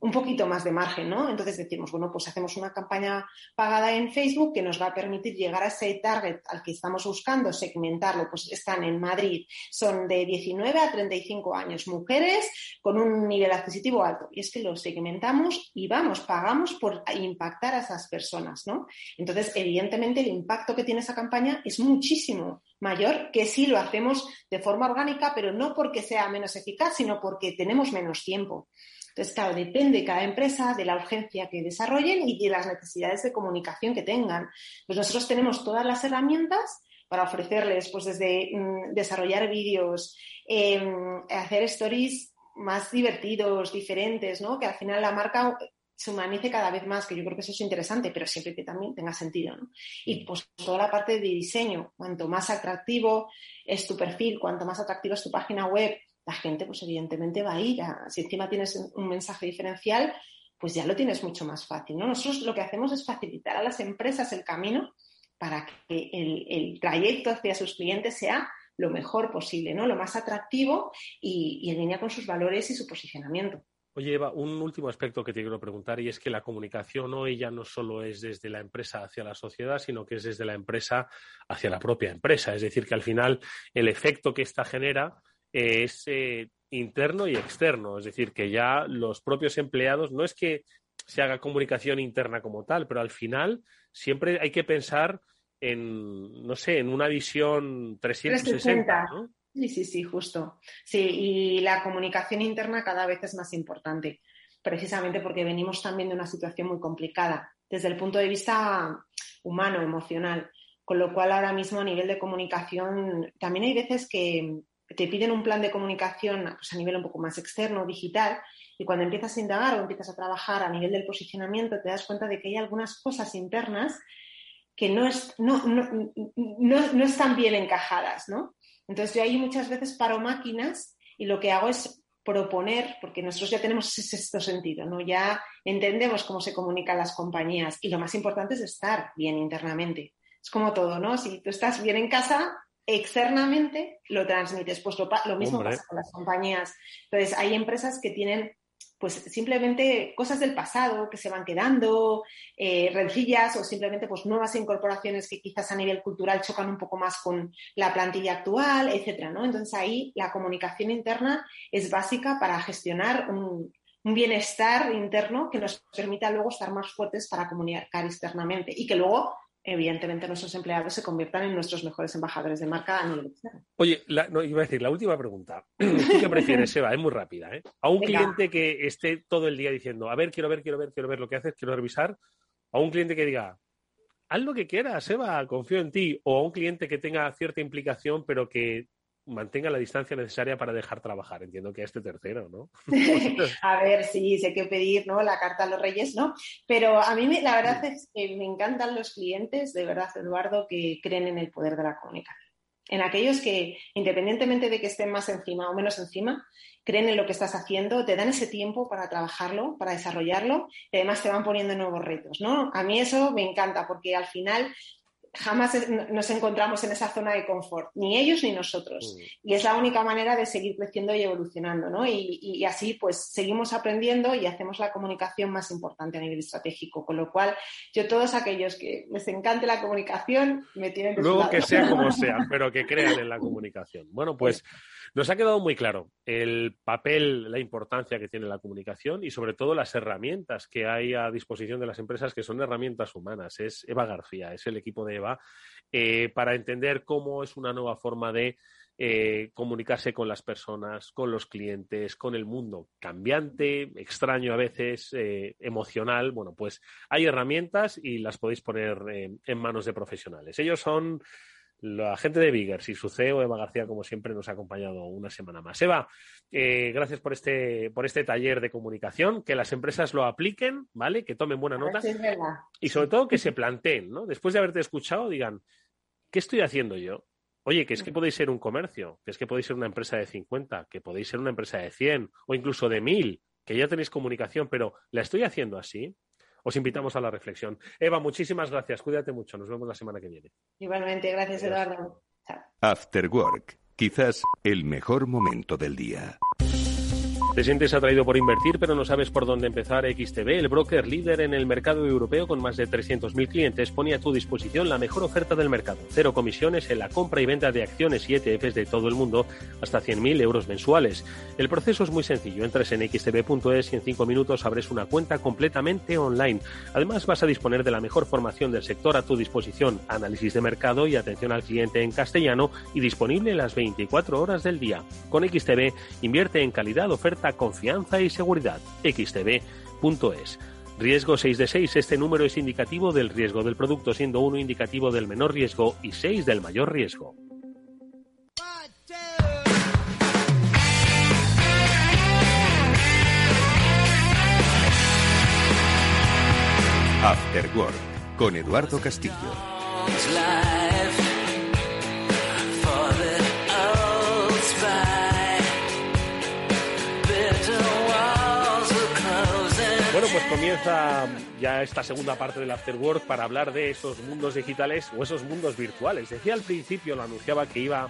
un poquito más de margen, ¿no? Entonces decimos, bueno, pues hacemos una campaña pagada en Facebook que nos va a permitir llegar a ese target al que estamos buscando, segmentarlo, pues están en Madrid, son de 19 a 35 años, mujeres con un nivel adquisitivo alto. Y es que lo segmentamos y vamos, pagamos por impactar a esas personas, ¿no? Entonces, evidentemente, el impacto que tiene esa campaña es muchísimo mayor que si lo hacemos de forma orgánica, pero no porque sea menos eficaz, sino porque tenemos menos tiempo. Entonces, claro, depende cada empresa de la urgencia que desarrollen y de las necesidades de comunicación que tengan. Pues nosotros tenemos todas las herramientas para ofrecerles, pues desde mm, desarrollar vídeos, em, hacer stories más divertidos, diferentes, ¿no? Que al final la marca se humanice cada vez más, que yo creo que eso es interesante, pero siempre que también tenga sentido. ¿no? Y pues toda la parte de diseño, cuanto más atractivo es tu perfil, cuanto más atractiva es tu página web, la gente pues evidentemente va a ir. si encima tienes un mensaje diferencial, pues ya lo tienes mucho más fácil. ¿no? Nosotros lo que hacemos es facilitar a las empresas el camino para que el, trayecto hacia sus clientes sea lo mejor posible, ¿no? lo más atractivo y, y en línea con sus valores y su posicionamiento. Oye, Eva, un último aspecto que te quiero preguntar y es que la comunicación hoy ya no solo es desde la empresa hacia la sociedad, sino que es desde la empresa hacia la propia empresa. Es decir, que al final el efecto que esta genera es eh, interno y externo, es decir, que ya los propios empleados, no es que se haga comunicación interna como tal, pero al final siempre hay que pensar en, no sé, en una visión 360. ¿no? Sí, sí, sí, justo. Sí, y la comunicación interna cada vez es más importante, precisamente porque venimos también de una situación muy complicada desde el punto de vista humano, emocional. Con lo cual, ahora mismo a nivel de comunicación, también hay veces que, te piden un plan de comunicación pues, a nivel un poco más externo, digital, y cuando empiezas a indagar o empiezas a trabajar a nivel del posicionamiento, te das cuenta de que hay algunas cosas internas que no, es, no, no, no, están bien encajadas, ¿no? Entonces yo ahí muchas veces paro máquinas y lo que hago es proponer, porque nosotros ya tenemos ese sexto sentido, ¿no? Ya entendemos cómo se comunican las compañías y lo más importante es estar bien internamente. Es como todo, ¿no? Si tú estás bien en casa, externamente lo transmites. Pues lo, mismo pasa con las compañías. Entonces, hay empresas que tienen pues simplemente cosas del pasado que se van quedando, eh, rencillas o simplemente pues nuevas incorporaciones que quizás a nivel cultural chocan un poco más con la plantilla actual, etcétera, ¿no? Entonces ahí la comunicación interna es básica para gestionar un, un bienestar interno que nos permita luego estar más fuertes para comunicar externamente y que luego evidentemente nuestros empleados se conviertan en nuestros mejores embajadores de marca a nivel externo. Oye, no, iba a decir, la última pregunta. ¿Tú qué prefieres, Eva? Es muy rápida. ¿eh? A un cliente que esté todo el día diciendo, a ver, quiero ver, quiero ver, quiero ver lo que haces, quiero revisar. A un cliente que diga, haz lo que quieras, Eva, confío en ti. O a un cliente que tenga cierta implicación, pero que mantenga la distancia necesaria para dejar trabajar. Entiendo que a este tercero, ¿no? a ver, sí, sé qué pedir, ¿no? La carta a los reyes, ¿no? Pero a mí la verdad es que me encantan los clientes, de verdad, Eduardo, que creen en el poder de la comunicación. En aquellos que, independientemente de que estén más encima o menos encima, creen en lo que estás haciendo, te dan ese tiempo para trabajarlo, para desarrollarlo y además te van poniendo nuevos retos, ¿no? A mí eso me encanta porque al final jamás nos encontramos en esa zona de confort, ni ellos ni nosotros. Mm. Y es la única manera de seguir creciendo y evolucionando, ¿no? Y, así, pues, seguimos aprendiendo y hacemos la comunicación más importante a nivel estratégico. Con lo cual, yo todos aquellos que les encante la comunicación, me tienen que Luego que sea como sea, pero que crean en la comunicación. Bueno, pues... Nos ha quedado muy claro el papel, la importancia que tiene la comunicación y sobre todo las herramientas que hay a disposición de las empresas que son herramientas humanas. Es Eva García, es el equipo de Eva, eh, para entender cómo es una nueva forma de eh, comunicarse con las personas, con los clientes, con el mundo cambiante, extraño a veces, eh, emocional. Bueno, pues hay herramientas y las podéis poner en manos de profesionales. Ellos son la gente de Biggers y su CEO, Eva García, como siempre, nos ha acompañado una semana más. Eva, eh, gracias por este, por este taller de comunicación, que las empresas lo apliquen, ¿vale? Que tomen buena nota. y sobre todo que se planteen, ¿no? Después de haberte escuchado, digan, ¿qué estoy haciendo yo? Oye, que es que podéis ser un comercio, que es que podéis ser una empresa de 50, que podéis ser una empresa de 100 o incluso de 1000, que ya tenéis comunicación, pero ¿la estoy haciendo así? Os invitamos a la reflexión. Eva, muchísimas gracias. Cuídate mucho. Nos vemos la semana que viene. Igualmente, gracias, Eduardo. After Work, quizás el mejor momento del día. Te sientes atraído por invertir, pero no sabes por dónde empezar. XTB, el broker líder en el mercado europeo con más de 300.000 clientes, pone a tu disposición la mejor oferta del mercado. Cero comisiones en la compra y venta de acciones y ETFs de todo el mundo, hasta 100.000 euros mensuales. El proceso es muy sencillo. Entras en xtb.es y en 5 minutos abres una cuenta completamente online. Además, vas a disponer de la mejor formación del sector a tu disposición, análisis de mercado y atención al cliente en castellano y disponible las 24 horas del día. Con XTB, invierte en calidad, oferta confianza y seguridad. xtb.es. Riesgo 6 de 6. Este número es indicativo del riesgo del producto, siendo 1 indicativo del menor riesgo y 6 del mayor riesgo. After Work con Eduardo Castillo. Pues comienza ya esta segunda parte del Afterwork para hablar de esos mundos digitales o esos mundos virtuales. Decía al principio, lo anunciaba que iba,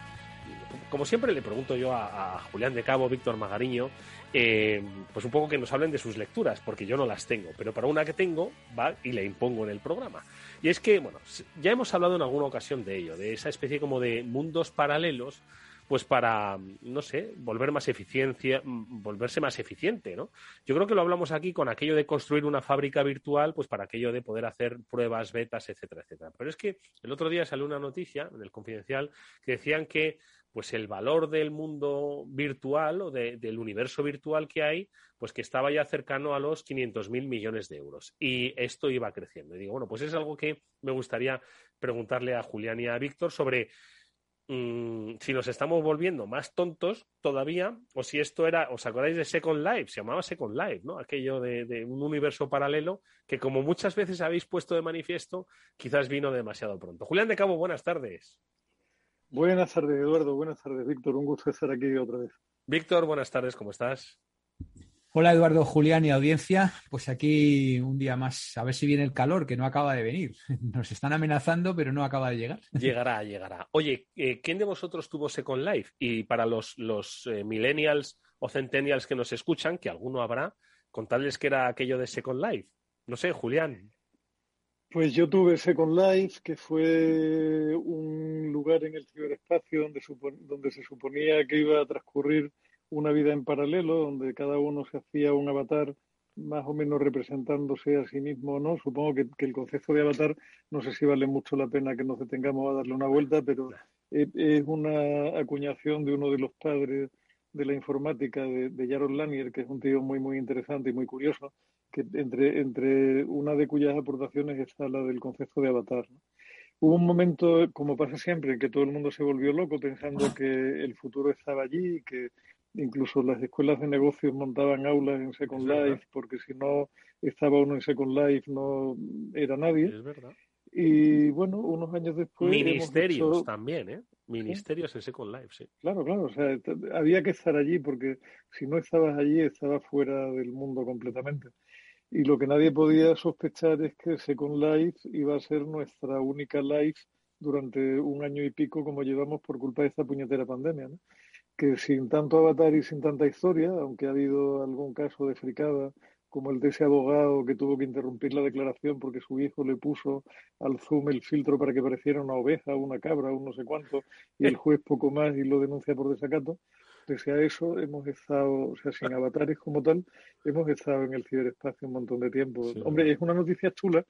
como siempre le pregunto yo a, Julián de Cabo, Víctor Magariño, eh, pues un poco que nos hablen de sus lecturas, porque yo no las tengo, pero para una que tengo, va y le impongo en el programa. Y es que, bueno, ya hemos hablado en alguna ocasión de ello, de esa especie como de mundos paralelos pues para, no sé, volver más eficiencia, mm, volverse más eficiente, ¿no? Yo creo que lo hablamos aquí con aquello de construir una fábrica virtual, pues para aquello de poder hacer pruebas, betas, etcétera, etcétera. Pero es que el otro día salió una noticia en el Confidencial que decían que pues el valor del mundo virtual o del universo virtual que hay, pues que estaba ya cercano a los 500.000 millones de euros. Y esto iba creciendo. Y digo, bueno, pues es algo que me gustaría preguntarle a Julián y a Víctor sobre Mm, si nos estamos volviendo más tontos todavía, o si esto era, ¿os acordáis de Second Life? Se llamaba Second Life, ¿no? Aquello de, un universo paralelo que, como muchas veces habéis puesto de manifiesto, quizás vino demasiado pronto. Julián de Cabo, buenas tardes. Buenas tardes, Eduardo. Buenas tardes, Víctor. Un gusto estar aquí otra vez. Víctor, buenas tardes. ¿Cómo estás? Hola Eduardo, Julián y audiencia. Pues aquí un día más, a ver si viene el calor, que no acaba de venir. Nos están amenazando, pero no acaba de llegar. Llegará, llegará. Oye, eh, ¿quién de vosotros tuvo Second Life? Y para los, los eh, millennials o centennials que nos escuchan, que alguno habrá, contarles que era aquello de Second Life. No sé, Julián. Pues yo tuve Second Life, que fue un lugar en el ciberespacio donde, donde se suponía que iba a transcurrir una vida en paralelo donde cada uno se hacía un avatar más o menos representándose a sí mismo o no. Supongo que, el concepto de avatar no sé si vale mucho la pena que nos detengamos a darle una vuelta, pero es, una acuñación de uno de los padres de la informática, de, de Jaron Lanier, que es un tío muy, muy interesante y muy curioso, que entre, entre una de cuyas aportaciones está la del concepto de avatar. Hubo un momento, como pasa siempre, en que todo el mundo se volvió loco pensando que el futuro estaba allí, que Incluso las escuelas de negocios montaban aulas en Second Life porque si no estaba uno en Second Life no era nadie. Es verdad. Y bueno, unos años después. Ministerios también, ¿eh? Ministerios en Second Life, sí. Claro, claro. O sea, había que estar allí porque si no estabas allí, estabas fuera del mundo completamente. Y lo que nadie podía sospechar es que Second Life iba a ser nuestra única life durante un año y pico, como llevamos por culpa de esta puñetera pandemia. ¿no? Que sin tanto avatar y sin tanta historia, aunque ha habido algún caso de fricada, como el de ese abogado que tuvo que interrumpir la declaración porque su hijo le puso al Zoom el filtro para que pareciera una oveja, una cabra, un no sé cuánto, y el juez poco más y lo denuncia por desacato. Pese a eso, hemos estado, o sea, sin avatares como tal, hemos estado en el ciberespacio un montón de tiempo. Hombre, es una noticia chula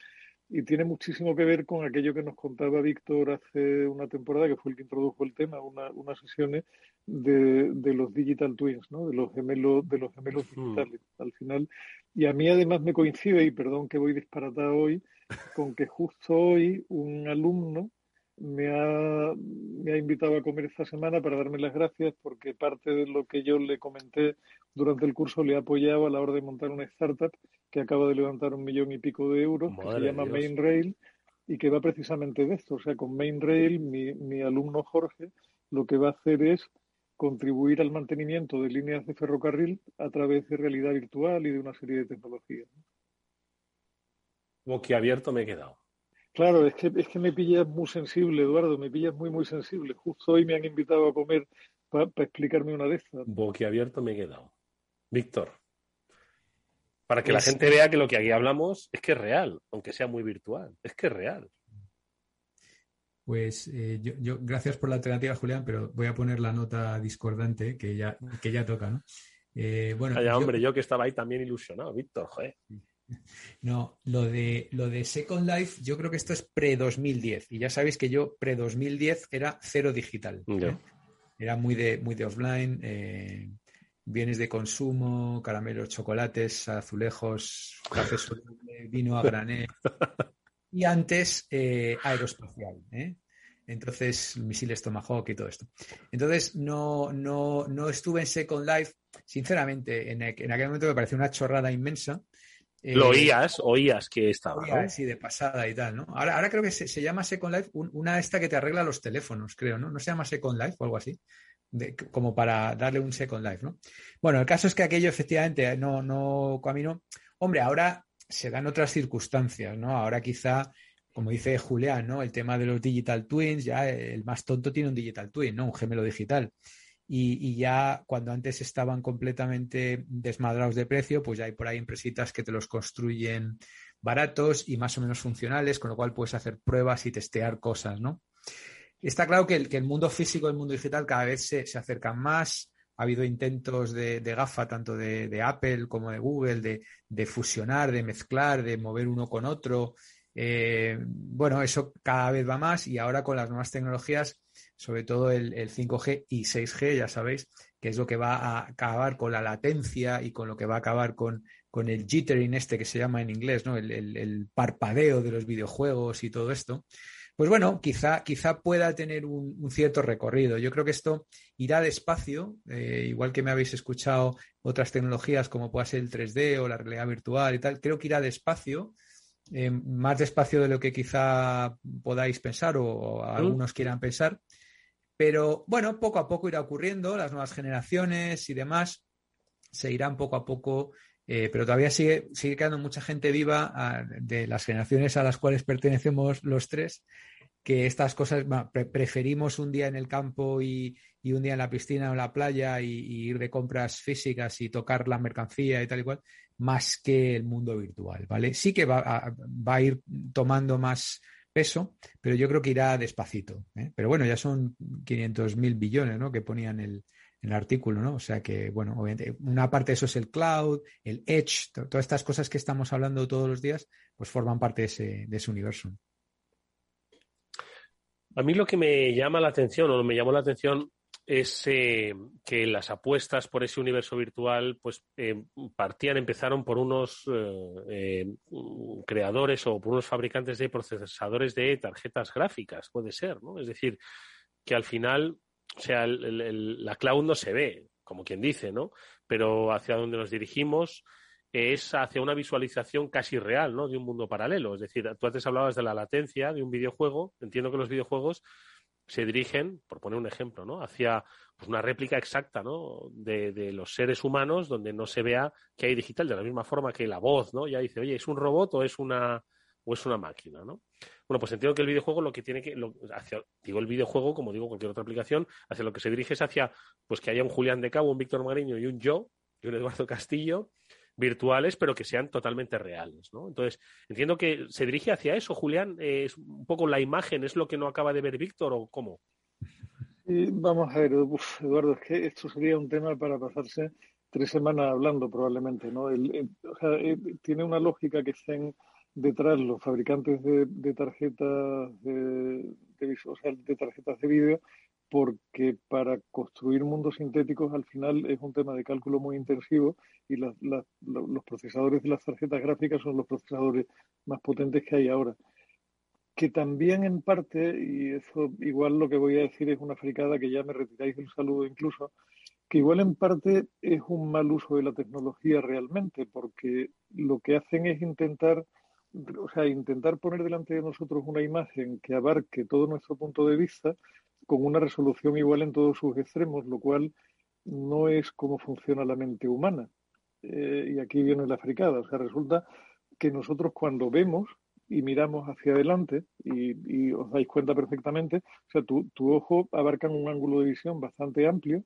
y tiene muchísimo que ver con aquello que nos contaba Víctor hace una temporada, que fue el que introdujo el tema, una, unas sesiones de, de, los digital twins, ¿no? de los gemelos, de los gemelos digitales. Al final, y a mí además me coincide, y perdón que voy disparatado hoy, con que justo hoy un alumno me ha, me ha invitado a comer esta semana para darme las gracias porque parte de lo que yo le comenté durante el curso le ha apoyado a la hora de montar una startup que acaba de levantar un millón y pico de euros, que se llama Mainrail y que va precisamente de esto. O sea, con Mainrail, mi, mi alumno Jorge lo que va a hacer es contribuir al mantenimiento de líneas de ferrocarril a través de realidad virtual y de una serie de tecnologías. Boquiabierto me he quedado. Claro, es que, es que me pillas muy sensible, Eduardo, me pillas muy, muy sensible. Justo hoy me han invitado a comer para explicarme una de estas. Boquiabierto me he quedado. Víctor, para que la gente vea que lo que aquí hablamos es que es real, aunque sea muy virtual, es que es real. Pues eh, yo, gracias por la alternativa, Julián, pero voy a poner la nota discordante que ya, que ya toca, ¿no? Eh, bueno, hombre, yo que estaba ahí también ilusionado, Víctor, joder. No, lo de, lo de Second Life, yo creo que esto es pre-2010. Y ya sabéis que yo pre-2010 era cero digital. ¿eh? Era muy de, muy de offline, eh, bienes de consumo, caramelos, chocolates, azulejos, café vino a granel. Y antes eh, aeroespacial. Entonces, misiles Tomahawk y todo esto. Entonces, no, no, no estuve en Second Life. Sinceramente, en, en aquel momento me pareció una chorrada inmensa. Lo eh, oías, oías que estaba. Sí, de pasada y tal, ¿no? Ahora, ahora creo que se, llama Second Life, una esta que te arregla los teléfonos, creo, ¿no? No se llama Second Life o algo así, como para darle un Second Life, ¿no? Bueno, el caso es que aquello efectivamente no, no caminó. Hombre, ahora se dan otras circunstancias, ¿no? Ahora quizá, como dice Julián, ¿no? El tema de los digital twins, ya el más tonto tiene un digital twin, ¿no? Un gemelo digital y, ya cuando antes estaban completamente desmadrados de precio, pues ya hay por ahí empresitas que te los construyen baratos y más o menos funcionales, con lo cual puedes hacer pruebas y testear cosas, ¿no? Está claro que el, mundo físico y el mundo digital cada vez se, acercan más. Ha habido intentos de, GAFA, tanto de, Apple como de Google, de, fusionar, de mezclar, de mover uno con otro. Eh, bueno, eso cada vez va más y ahora con las nuevas tecnologías sobre todo el, 5G y 6G, ya sabéis, que es lo que va a acabar con la latencia y con lo que va a acabar con, con el jittering este que se llama en inglés, ¿no? El, parpadeo de los videojuegos y todo esto. Pues bueno, quizá, quizá pueda tener un, cierto recorrido. Yo creo que esto irá despacio, eh, igual que me habéis escuchado otras tecnologías como pueda ser el 3D o la realidad virtual y tal, creo que irá despacio, eh, más despacio de lo que quizá podáis pensar o, algunos quieran pensar. Pero bueno, poco a poco irá ocurriendo, las nuevas generaciones y demás se irán poco a poco, eh, pero todavía sigue, sigue quedando mucha gente viva ah, de las generaciones a las cuales pertenecemos los tres, que estas cosas, preferimos un día en el campo y, un día en la piscina o en la playa y, ir de compras físicas y tocar la mercancía y tal y cual, más que el mundo virtual, ¿vale? Sí que va va a ir tomando más peso, pero yo creo que irá despacito. ¿eh? Pero bueno, ya son 500 mil billones ¿no? que ponían el, el artículo, ¿no? O sea que, bueno, obviamente, una parte de eso es el cloud, el edge, todas estas cosas que estamos hablando todos los días, pues forman parte de ese, de ese universo. A mí lo que me llama la atención, o me llamó la atención, es eh, que las apuestas por ese universo virtual pues eh, partían, empezaron por unos eh, creadores o por unos fabricantes de procesadores de tarjetas gráficas, puede ser, ¿no? Es decir, que al final, o sea, la cloud no se ve, como quien dice, ¿no? Pero hacia donde nos dirigimos es hacia una visualización casi real, ¿no? De un mundo paralelo. Es decir, tú antes hablabas de la latencia de un videojuego. Entiendo que los videojuegos se dirigen, por poner un ejemplo, ¿no? hacia pues, una réplica exacta ¿no? de, los seres humanos donde no se vea que hay digital, de la misma forma que la voz, ¿no? Ya dice, oye, ¿es un robot o es una, o es una máquina, ¿no? Bueno, pues entiendo que el videojuego lo que tiene que, digo el videojuego, como digo cualquier otra aplicación, hacia lo que se dirige es hacia, pues que haya un Julián de Cabo, un Víctor Mariño y un yo, y un Eduardo Castillo, virtuales, pero que sean totalmente reales. ¿no? Entonces, entiendo que se dirige hacia eso, Julián. es un poco la imagen, ¿es lo que no acaba de ver Víctor o cómo? vamos a ver, Eduardo, es que esto sería un tema para pasarse tres semanas hablando probablemente. ¿no? Eh, tiene una lógica que estén detrás los fabricantes de, tarjetas de, de tarjetas de vídeo porque para construir mundos sintéticos al final es un tema de cálculo muy intensivo y los procesadores de las tarjetas gráficas son los procesadores más potentes que hay ahora. que también en parte, y eso igual lo que voy a decir es una fricada que ya me retiráis del saludo incluso, que igual en parte es un mal uso de la tecnología realmente, porque lo que hacen es intentar, o sea, intentar poner delante de nosotros una imagen que abarque todo nuestro punto de vista con una resolución igual en todos sus extremos, lo cual no es como funciona la mente humana. Eh, y aquí viene la fricada. O sea, resulta que nosotros cuando vemos y miramos hacia adelante, y, os dais cuenta perfectamente, o sea, tu, tu ojo abarca un ángulo de visión bastante amplio,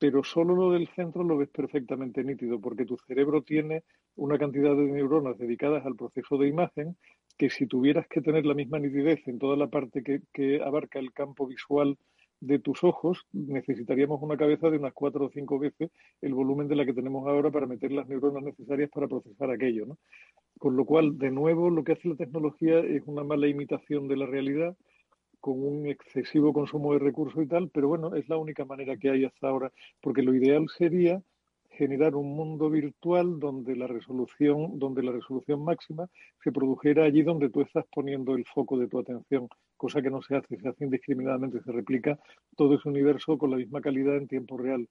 pero solo lo del centro lo ves perfectamente nítido, porque tu cerebro tiene una cantidad de neuronas dedicadas al proceso de imagen que si tuvieras que tener la misma nitidez en toda la parte que, abarca el campo visual de tus ojos, necesitaríamos una cabeza de unas cuatro o cinco veces el volumen de la que tenemos ahora para meter las neuronas necesarias para procesar aquello. ¿no? Con lo cual, de nuevo, lo que hace la tecnología es una mala imitación de la realidad con un excesivo consumo de recursos y tal, pero bueno, es la única manera que hay hasta ahora, porque lo ideal sería generar un mundo virtual donde la resolución, donde la resolución máxima se produjera allí donde tú estás poniendo el foco de tu atención, cosa que no se hace, se hace indiscriminadamente, se replica todo ese universo con la misma calidad en tiempo real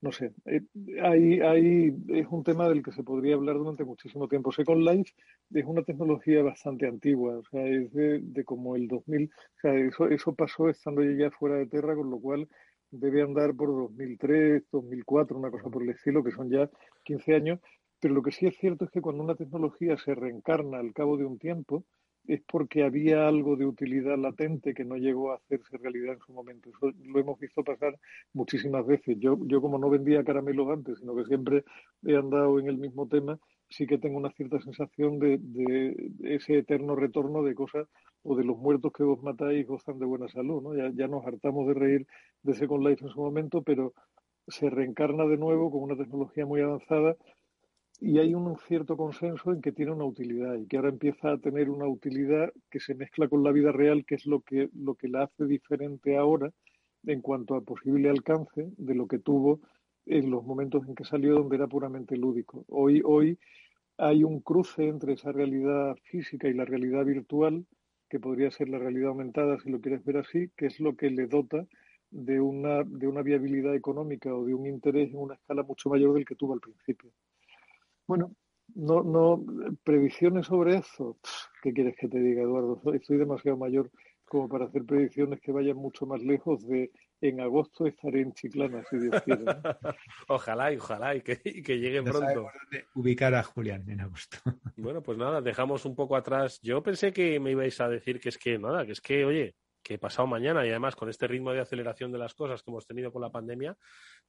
no sé, eh, ahí, es un tema del que se podría hablar durante muchísimo tiempo. Second Life es una tecnología bastante antigua, o sea, es de, como el 2000, o sea, eso, eso pasó estando ya fuera de tierra, con lo cual debe andar por 2003, 2004, una cosa por el estilo, que son ya 15 años. Pero lo que sí es cierto es que cuando una tecnología se reencarna al cabo de un tiempo, es porque había algo de utilidad latente que no llegó a hacerse realidad en su momento. Eso lo hemos visto pasar muchísimas veces. Yo, yo como no vendía caramelos antes, sino que siempre he andado en el mismo tema, sí que tengo una cierta sensación de, ese eterno retorno de cosas o de los muertos que vos matáis gozan de buena salud. ¿no? Ya, ya nos hartamos de reír de Second Life en su momento, pero se reencarna de nuevo con una tecnología muy avanzada y hay un cierto consenso en que tiene una utilidad y que ahora empieza a tener una utilidad que se mezcla con la vida real, que es lo que, lo que la hace diferente ahora en cuanto a posible alcance de lo que tuvo en los momentos en que salió donde era puramente lúdico. Hoy, hoy hay un cruce entre esa realidad física y la realidad virtual, que podría ser la realidad aumentada si lo quieres ver así, que es lo que le dota de una, de una viabilidad económica o de un interés en una escala mucho mayor del que tuvo al principio. Bueno, no, no, previsiones sobre eso. ¿Qué quieres que te diga, Eduardo? Estoy demasiado mayor como para hacer predicciones que vayan mucho más lejos de en agosto estaré en Chiclana, si Dios quiere. ojalá y ojalá y que, llegue pronto. Ubicar a Julián en agosto. bueno, pues nada, dejamos un poco atrás. Yo pensé que me ibais a decir que es que nada, que es que, oye, que he pasado mañana y además con este ritmo de aceleración de las cosas que hemos tenido con la pandemia,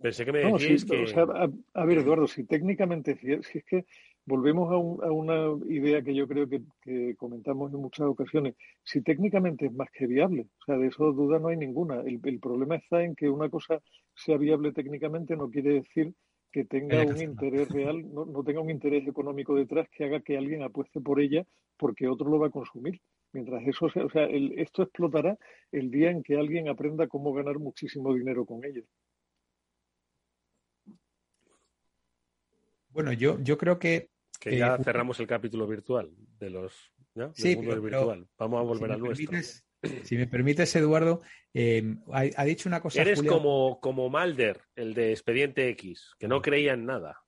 pensé que me decís que... a, ver, Eduardo, si técnicamente, si es que volvemos a, una idea que yo creo que, comentamos en muchas ocasiones, si técnicamente es más que viable, o sea, de eso duda no hay ninguna. El, el problema está en que una cosa sea viable técnicamente no quiere decir que tenga un interés real, no, no, tenga un interés económico detrás que haga que alguien apueste por ella porque otro lo va a consumir. Mientras eso sea, o sea, esto explotará el día en que alguien aprenda cómo ganar muchísimo dinero con ello. Bueno, yo, yo creo que. Que ya eh, cerramos el capítulo virtual de los. Sí, virtual. Vamos a volver al nuestro. Si me permites, Eduardo, eh, ha, dicho una cosa. Eres como, como Malder, el de Expediente X, que no creía en nada.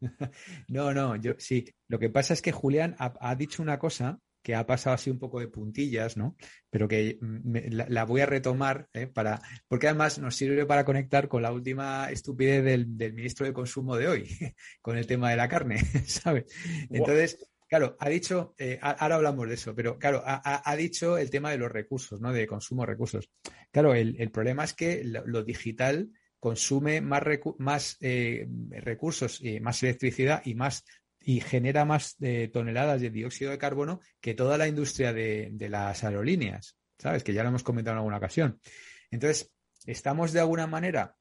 no, no, yo sí. Lo que pasa es que Julián ha dicho una cosa que ha pasado así un poco de puntillas, ¿no? Pero que la, voy a retomar, ¿eh? para, porque además nos sirve para conectar con la última estupidez del, ministro de Consumo de hoy, con el tema de la carne, ¿sabes? Entonces, claro, ha dicho, eh, ahora hablamos de eso, pero claro, ha, dicho el tema de los recursos, ¿no? De consumo de recursos. Claro, el, problema es que lo, digital consume más, más eh, recursos, más electricidad y más y genera más eh, toneladas de dióxido de carbono que toda la industria de, las aerolíneas, ¿sabes? Que ya lo hemos comentado en alguna ocasión. Entonces, estamos de alguna manera,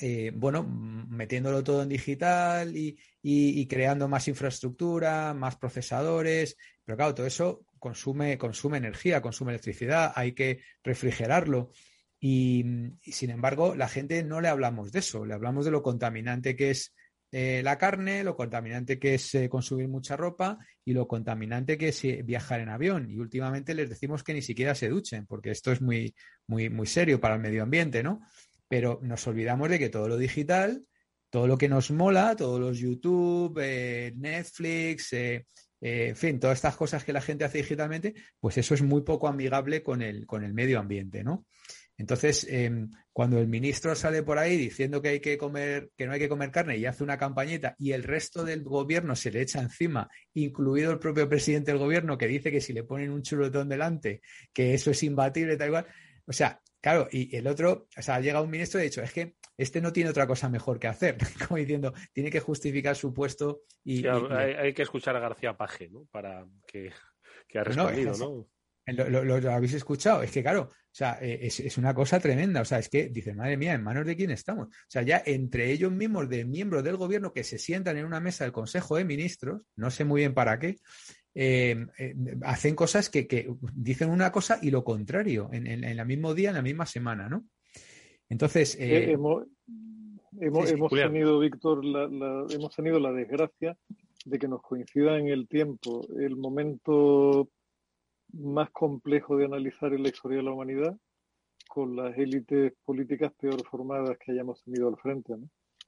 eh, bueno, metiéndolo todo en digital y, creando más infraestructura, más procesadores, pero claro, todo eso consume, consume energía, consume electricidad, hay que refrigerarlo. y sin embargo, la gente no le hablamos de eso, le hablamos de lo contaminante que es eh, la carne, lo contaminante que es eh, consumir mucha ropa y lo contaminante que es eh, viajar en avión. Y últimamente les decimos que ni siquiera se duchen, porque esto es muy, muy, muy serio para el medio ambiente, ¿no? Pero nos olvidamos de que todo lo digital, todo lo que nos mola, todos los YouTube, Netflix, en fin, todas estas cosas que la gente hace digitalmente, pues eso es muy poco amigable con el, con el medio ambiente, ¿no? Entonces, em, cuando el ministro sale por ahí diciendo que hay que comer, que no hay que comer carne y hace una campañita y el resto del gobierno se le echa encima, incluido el propio presidente del gobierno que dice que si le ponen un chuletón delante, que eso es imbatible, tal igual. O sea, claro, y el otro, o sea, llega un ministro y ha dicho, es que este no tiene otra cosa mejor que hacer, como diciendo, tiene que justificar su puesto y. hay, que escuchar a García Paje, ¿no? Para que, que ha respondido, ¿no? Lo, habéis escuchado, es que claro, o sea, eh, es, una cosa tremenda, o sea, es que dicen, madre mía, ¿en manos de quién estamos? O sea, ya entre ellos mismos, de miembros del gobierno que se sientan en una mesa del Consejo de Ministros, no sé muy bien para qué, eh, eh, hacen cosas que, dicen una cosa y lo contrario, en, el mismo día, en la misma semana, ¿no? Entonces... hemos, hemos, tenido, Víctor, hemos tenido la desgracia de que nos coincida en el tiempo el momento más complejo de analizar en la historia de la humanidad con las élites políticas peor formadas que hayamos tenido al frente.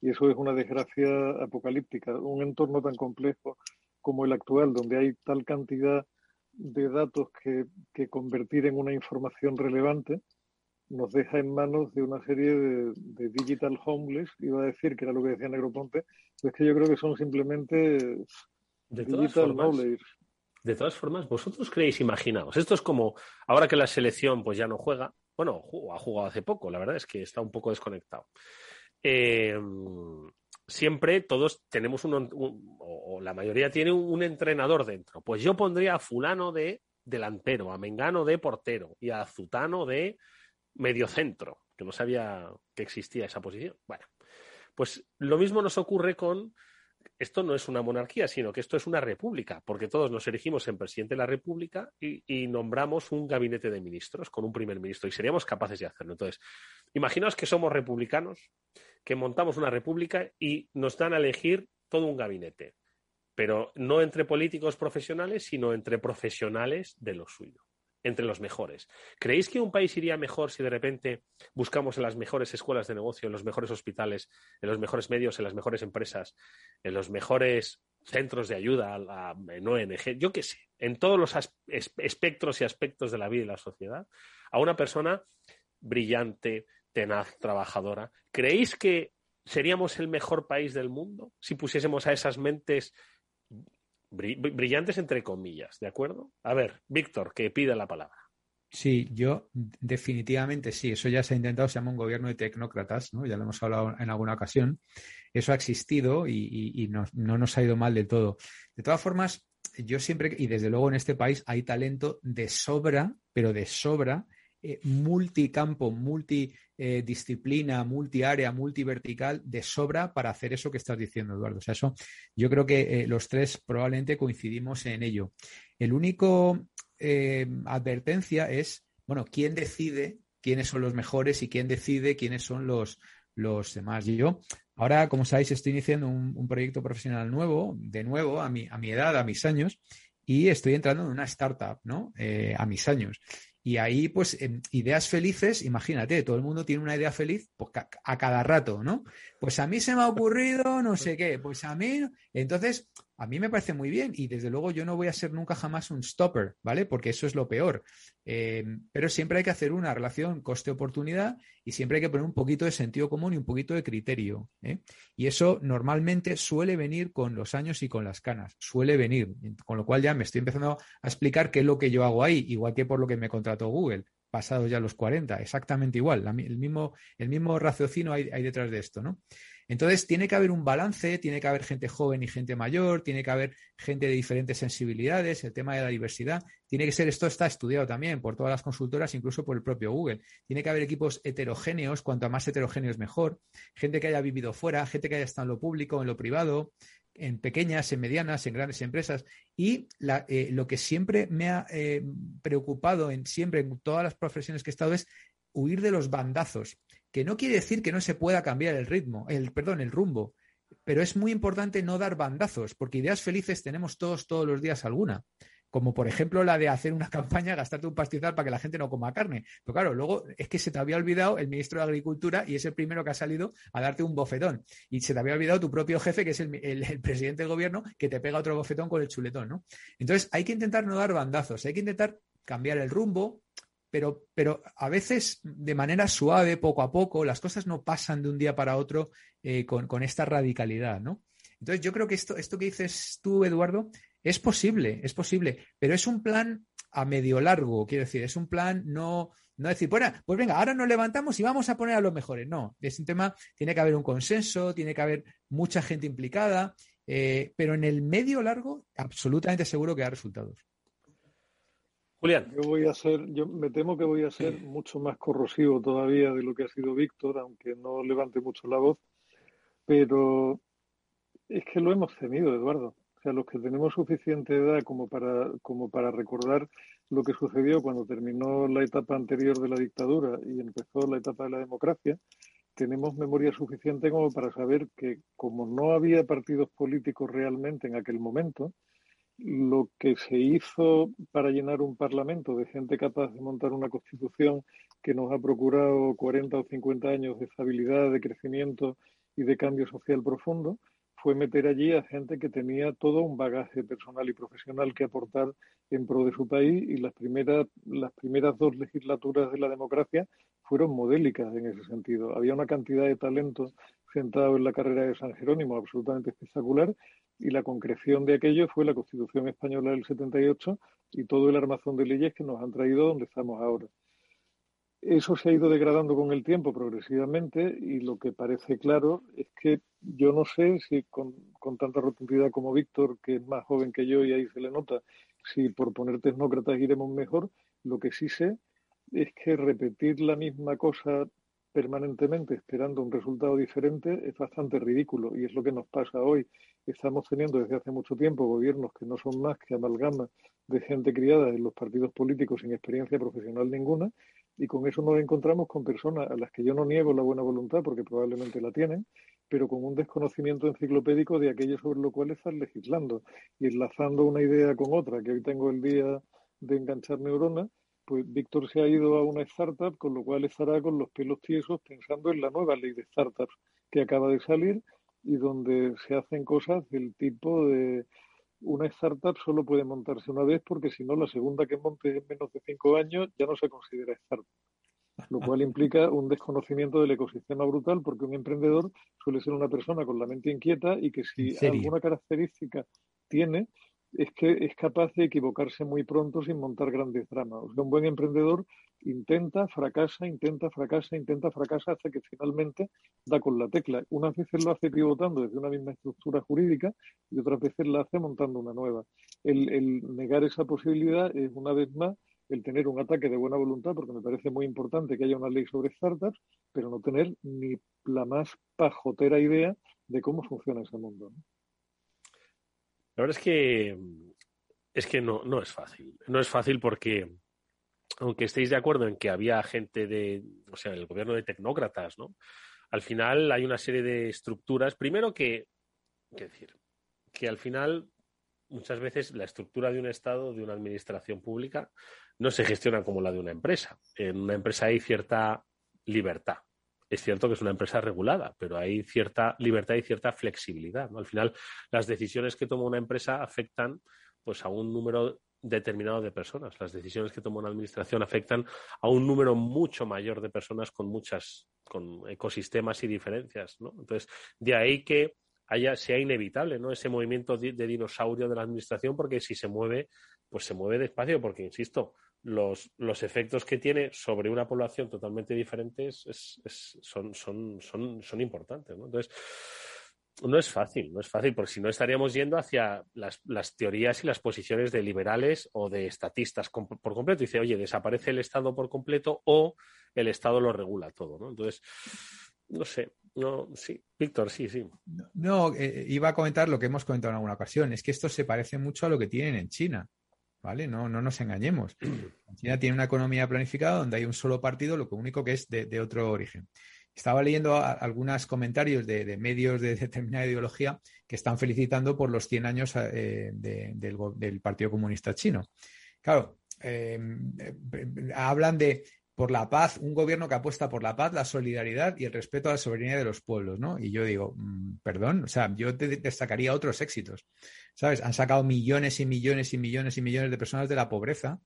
Y eso es una desgracia apocalíptica. Un entorno tan complejo como el actual, donde hay tal cantidad de datos que, que convertir en una información relevante, nos deja en manos de una serie de, digital homeless, iba a decir que era lo que decía Negroponte, pero es que yo creo que son simplemente digital homeless de todas formas, vosotros creéis, imaginaos, esto es como ahora que la selección pues ya no juega, bueno, ha jugado hace poco, la verdad es que está un poco desconectado. Eh, siempre todos tenemos un, o la mayoría tiene un, entrenador dentro. Pues yo pondría a fulano de delantero, a Mengano de portero y a Zutano de mediocentro, que no sabía que existía esa posición. Bueno, pues lo mismo nos ocurre con esto no es una monarquía, sino que esto es una república, porque todos nos elegimos en presidente de la república y, nombramos un gabinete de ministros con un primer ministro y seríamos capaces de hacerlo. Entonces, imaginaos que somos republicanos, que montamos una república y nos dan a elegir todo un gabinete, pero no entre políticos profesionales, sino entre profesionales de lo suyo entre los mejores. ¿Creéis que un país iría mejor si de repente buscamos en las mejores escuelas de negocio, en los mejores hospitales, en los mejores medios, en las mejores empresas, en los mejores centros de ayuda, en ONG, yo qué sé, en todos los espectros y aspectos de la vida y la sociedad, a una persona brillante, tenaz, trabajadora? ¿Creéis que seríamos el mejor país del mundo si pusiésemos a esas mentes brillantes entre comillas, ¿de acuerdo? A ver, Víctor, que pida la palabra. Sí, yo definitivamente sí. Eso ya se ha intentado, se llama un gobierno de tecnócratas, ¿no? Ya lo hemos hablado en alguna ocasión. Eso ha existido y, no, no, nos ha ido mal del todo. De todas formas, yo siempre, y desde luego en este país hay talento de sobra, pero de sobra, eh, multicampo, multidisciplina, multiárea, multivertical de sobra para hacer eso que estás diciendo, Eduardo. Eso yo creo que eh, los tres probablemente coincidimos en ello. El único eh, advertencia es, bueno, ¿quién decide quiénes son los mejores y quién decide quiénes son los, los demás? Yo, ahora, como sabéis, estoy iniciando un, proyecto profesional nuevo, de nuevo, a mi, a mi edad, a mis años, y estoy entrando en una startup, ¿no? a mis años. Y ahí, pues, ideas felices, imagínate, todo el mundo tiene una idea feliz pues, a cada rato, ¿no? Pues a mí se me ha ocurrido no sé qué, pues a mí. Entonces, a mí me parece muy bien y desde luego yo no voy a ser nunca jamás un stopper, ¿vale? Porque eso es lo peor. Eh, pero siempre hay que hacer una relación coste-oportunidad y siempre hay que poner un poquito de sentido común y un poquito de criterio. ¿eh? Y eso normalmente suele venir con los años y con las canas, suele venir. Con lo cual ya me estoy empezando a explicar qué es lo que yo hago ahí, igual que por lo que me contrató Google pasados ya los 40, exactamente igual, el, mismo, el mismo raciocinio hay, hay detrás de esto, ¿no? Entonces, tiene que haber un balance, tiene que haber gente joven y gente mayor, tiene que haber gente de diferentes sensibilidades, el tema de la diversidad, tiene que ser, esto está estudiado también por todas las consultoras, incluso por el propio Google, tiene que haber equipos heterogéneos, cuanto más heterogéneos mejor, gente que haya vivido fuera, gente que haya estado en lo público, en lo privado, en pequeñas, en medianas, en grandes empresas. Y eh, lo que siempre me ha eh, preocupado en siempre en todas las profesiones que he estado es huir de los bandazos que no quiere decir que no se pueda cambiar el ritmo, el, perdón, el rumbo, pero es muy importante no dar bandazos, porque ideas felices tenemos todos, todos los días alguna como por ejemplo la de hacer una campaña, gastarte un pastizal para que la gente no coma carne. Pero claro, luego es que se te había olvidado el ministro de Agricultura y es el primero que ha salido a darte un bofetón. Y se te había olvidado tu propio jefe, que es el, presidente del gobierno, que te pega otro bofetón con el chuletón, ¿no? Entonces hay que intentar no dar bandazos, hay que intentar cambiar el rumbo, pero, pero, a veces de manera suave, poco a poco, las cosas no pasan de un día para otro eh, con, esta radicalidad, ¿no? Entonces yo creo que esto, esto que dices tú, Eduardo, es posible, es posible, pero es un plan a medio largo, quiero decir, es un plan no, no decir, bueno, pues venga, ahora nos levantamos y vamos a poner a los mejores. No, es un tema, tiene que haber un consenso, tiene que haber mucha gente implicada, eh, pero en el medio largo, absolutamente seguro que da resultados. Julián. Yo voy a ser, yo me temo que voy a ser mucho más corrosivo todavía de lo que ha sido Víctor, aunque no levante mucho la voz, pero es que lo hemos tenido, Eduardo. O sea, los que tenemos suficiente edad como para, como para recordar lo que sucedió cuando terminó la etapa anterior de la dictadura y empezó la etapa de la democracia, tenemos memoria suficiente como para saber que como no había partidos políticos realmente en aquel momento, lo que se hizo para llenar un parlamento de gente capaz de montar una constitución que nos ha procurado 40 o 50 años de estabilidad, de crecimiento y de cambio social profundo, fue meter allí a gente que tenía todo un bagaje personal y profesional que aportar en pro de su país y las primeras, las primeras dos legislaturas de la democracia fueron modélicas en ese sentido. Había una cantidad de talentos sentado en la carrera de San Jerónimo absolutamente espectacular y la concreción de aquello fue la Constitución Española del 78 y todo el armazón de leyes que nos han traído donde estamos ahora. Eso se ha ido degradando con el tiempo progresivamente y lo que parece claro es que yo no sé si con, tanta rotundidad como Víctor, que es más joven que yo y ahí se le nota, si por poner tecnócratas iremos mejor, lo que sí sé es que repetir la misma cosa permanentemente esperando un resultado diferente es bastante ridículo y es lo que nos pasa hoy. Estamos teniendo desde hace mucho tiempo gobiernos que no son más que amalgama de gente criada en los partidos políticos sin experiencia profesional ninguna y con eso nos encontramos con personas a las que yo no niego la buena voluntad porque probablemente la tienen, pero con un desconocimiento enciclopédico de aquello sobre lo cual están legislando y enlazando una idea con otra, que hoy tengo el día de enganchar neuronas, pues Víctor se ha ido a una startup, con lo cual estará con los pelos tiesos pensando en la nueva ley de startups que acaba de salir y donde se hacen cosas del tipo de una startup solo puede montarse una vez porque si no la segunda que monte en menos de cinco años ya no se considera startup. Lo cual implica un desconocimiento del ecosistema brutal porque un emprendedor suele ser una persona con la mente inquieta y que si alguna característica tiene es que es capaz de equivocarse muy pronto sin montar grandes dramas. O sea, un buen emprendedor intenta, fracasa, intenta, fracasa, intenta, fracasa hasta que finalmente da con la tecla. Unas veces lo hace pivotando desde una misma estructura jurídica y otras veces la hace montando una nueva. El, el negar esa posibilidad es una vez más el tener un ataque de buena voluntad, porque me parece muy importante que haya una ley sobre startups, pero no tener ni la más pajotera idea de cómo funciona ese mundo. La verdad es que es que no, no es fácil. No es fácil porque, aunque estéis de acuerdo en que había gente de, o sea, el gobierno de tecnócratas, ¿no? Al final hay una serie de estructuras. Primero que, que decir, que al final muchas veces la estructura de un Estado, de una administración pública, no se gestiona como la de una empresa. En una empresa hay cierta libertad es cierto que es una empresa regulada, pero hay cierta libertad y cierta flexibilidad. Al final, las decisiones que toma una empresa afectan pues, a un número determinado de personas. Las decisiones que toma una administración afectan a un número mucho mayor de personas con muchas, con ecosistemas y diferencias. Entonces, de ahí que haya, sea inevitable ¿no? ese movimiento de, de dinosaurio de la administración, porque si se mueve, pues se mueve despacio, porque, insisto, los, los efectos que tiene sobre una población totalmente diferente son, son, son, son importantes. ¿no? Entonces, no es fácil, no es fácil, porque si no estaríamos yendo hacia las, las teorías y las posiciones de liberales o de estatistas por completo. Dice, oye, desaparece el Estado por completo o el Estado lo regula todo. ¿no? Entonces, no sé, no, sí, Víctor, sí, sí. No, eh, iba a comentar lo que hemos comentado en alguna ocasión, es que esto se parece mucho a lo que tienen en China. ¿Vale? No, no nos engañemos. China tiene una economía planificada donde hay un solo partido, lo único que es de, otro origen. estaba leyendo algunos comentarios de, medios de determinada ideología que están felicitando por los 100 años eh, del, Partido Comunista Chino. Claro, em, eh, hablan de por la paz, un gobierno que apuesta por la paz, la solidaridad y el respeto a la soberanía de los pueblos, ¿no? Y yo digo, mm, perdón, o sea, yo destacaría otros éxitos, ¿sabes? Han sacado millones y millones y millones y millones de personas de la pobreza,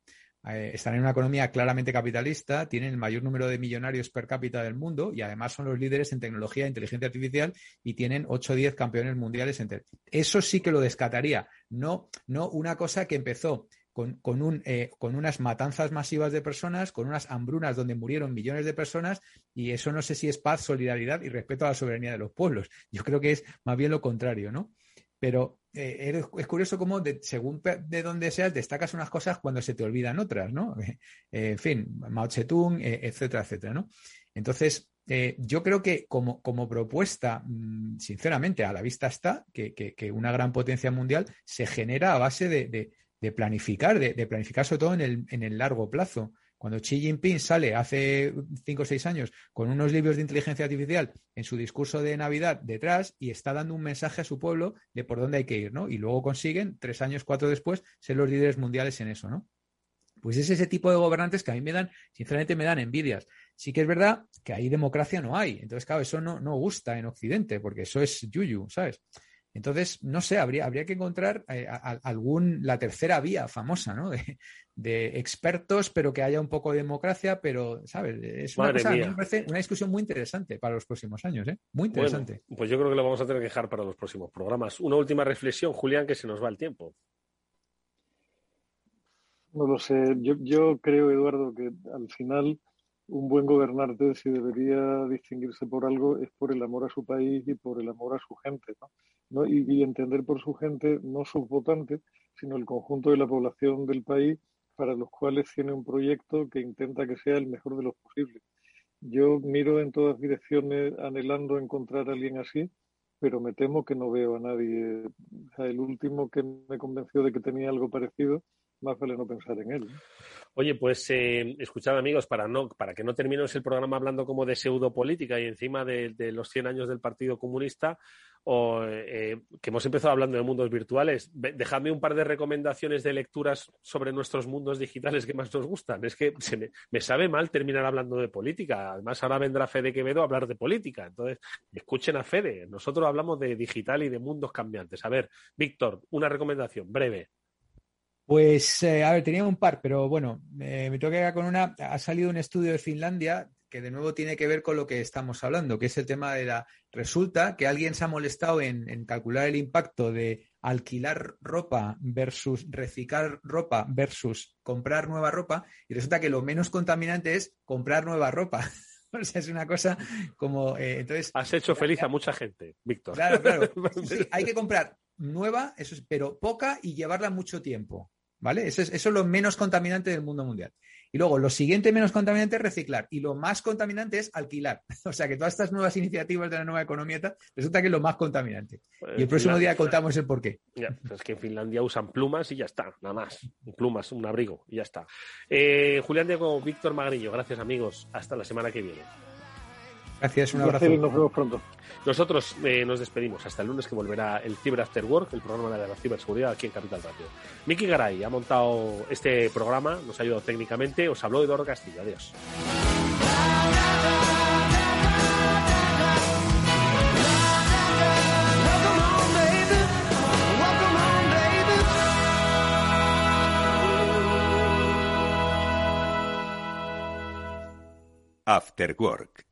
eh, están en una economía claramente capitalista, tienen el mayor número de millonarios per cápita del mundo y además son los líderes en tecnología e inteligencia artificial y tienen 8 o 10 campeones mundiales. Entre... Eso sí que lo descataría, no, no una cosa que empezó con, un, eh, con, unas matanzas masivas de personas, con unas hambrunas donde murieron millones de personas, y eso no sé si es paz, solidaridad y respeto a la soberanía de los pueblos. Yo creo que es más bien lo contrario, ¿no? Pero eh, es curioso cómo, según de dónde seas, destacas unas cosas cuando se te olvidan otras, ¿no? Eh, en fin, Mao Zedong, etcétera, etcétera, ¿no? Entonces, yo creo que como, como, propuesta, mm, sinceramente, a la vista está que, que, una gran potencia mundial se genera a base de planificar, de, planificar sobre todo en el, en el largo plazo. Cuando Xi Jinping sale hace cinco o seis años con unos libros de inteligencia artificial en su discurso de Navidad detrás y está dando un mensaje a su pueblo de por dónde hay que ir, ¿no? Y luego consiguen, tres años, cuatro después, ser los líderes mundiales en eso, ¿no? Pues es ese tipo de gobernantes que a mí me dan, sinceramente me dan envidias. Sí que es verdad que ahí democracia no hay. Entonces, claro, eso no, no gusta en Occidente, porque eso es yuyu, ¿sabes? Entonces, no sé, habría, habría que encontrar eh, algún, la tercera vía famosa, ¿no? De, expertos, pero que haya un poco de democracia, pero, ¿sabes? Es una, cosa, me parece una discusión muy interesante para los próximos años, ¿eh? Muy interesante. pues yo creo que lo vamos a tener que dejar para los próximos programas. Una última reflexión, Julián, que se nos va el tiempo. No lo sé. Yo, yo creo, Eduardo, que al final un buen gobernante, si debería distinguirse por algo, es por el amor a su país y por el amor a su gente. ¿no? Y, entender por su gente no sus votantes, sino el conjunto de la población del país para los cuales tiene un proyecto que intenta que sea el mejor de los posibles. Yo miro en todas direcciones anhelando encontrar a alguien así, pero me temo que no veo a nadie. el último que me convenció de que tenía algo parecido, más vale no pensar en él. Oye, pues eh, escuchad amigos, para, no, para que no terminemos el programa hablando como de pseudopolítica y encima de, los 100 años del Partido Comunista, o, eh, que hemos empezado hablando de mundos virtuales, dejadme un par de recomendaciones de lecturas sobre nuestros mundos digitales que más nos gustan. Es que se me, sabe mal terminar hablando de política. Además, ahora vendrá Fede Quevedo a hablar de política. Entonces, escuchen a Fede. Nosotros hablamos de digital y de mundos cambiantes. A ver, Víctor, una recomendación breve. Pues, eh, a ver, tenía un par, pero bueno, me tengo que quedar con una. Ha salido un estudio de Finlandia que de nuevo tiene que ver con lo que estamos hablando, que es el tema de la... Resulta que alguien se ha molestado en, calcular el impacto de alquilar ropa versus reciclar ropa versus comprar nueva ropa y resulta que lo menos contaminante es comprar nueva ropa. o sea, es una cosa como... Eh, entonces, Has hecho feliz a mucha gente, Víctor. Claro, claro. hay que comprar nueva, eso es, pero poca y llevarla mucho tiempo. ¿Vale? Eso es, eso es lo menos contaminante del mundo mundial. Y luego, lo siguiente menos contaminante es reciclar. Y lo más contaminante es alquilar. O sea que todas estas nuevas iniciativas de la nueva economía resulta que es lo más contaminante. Pues y el próximo día contamos el porqué. Ya, es que en Finlandia usan plumas y ya está, nada más. Plumas, un abrigo y ya está. Eh, Julián Diego, Víctor Magrillo, gracias amigos. Hasta la semana que viene. Gracias, un abrazo. nos vemos pronto. Nosotros eh, nos despedimos hasta el lunes que volverá el Cyber After Work, el programa de la ciberseguridad aquí en Capital Radio. Miki Garay ha montado este programa, nos ha ayudado técnicamente. Os habló Eduardo Castillo. Adiós. After Work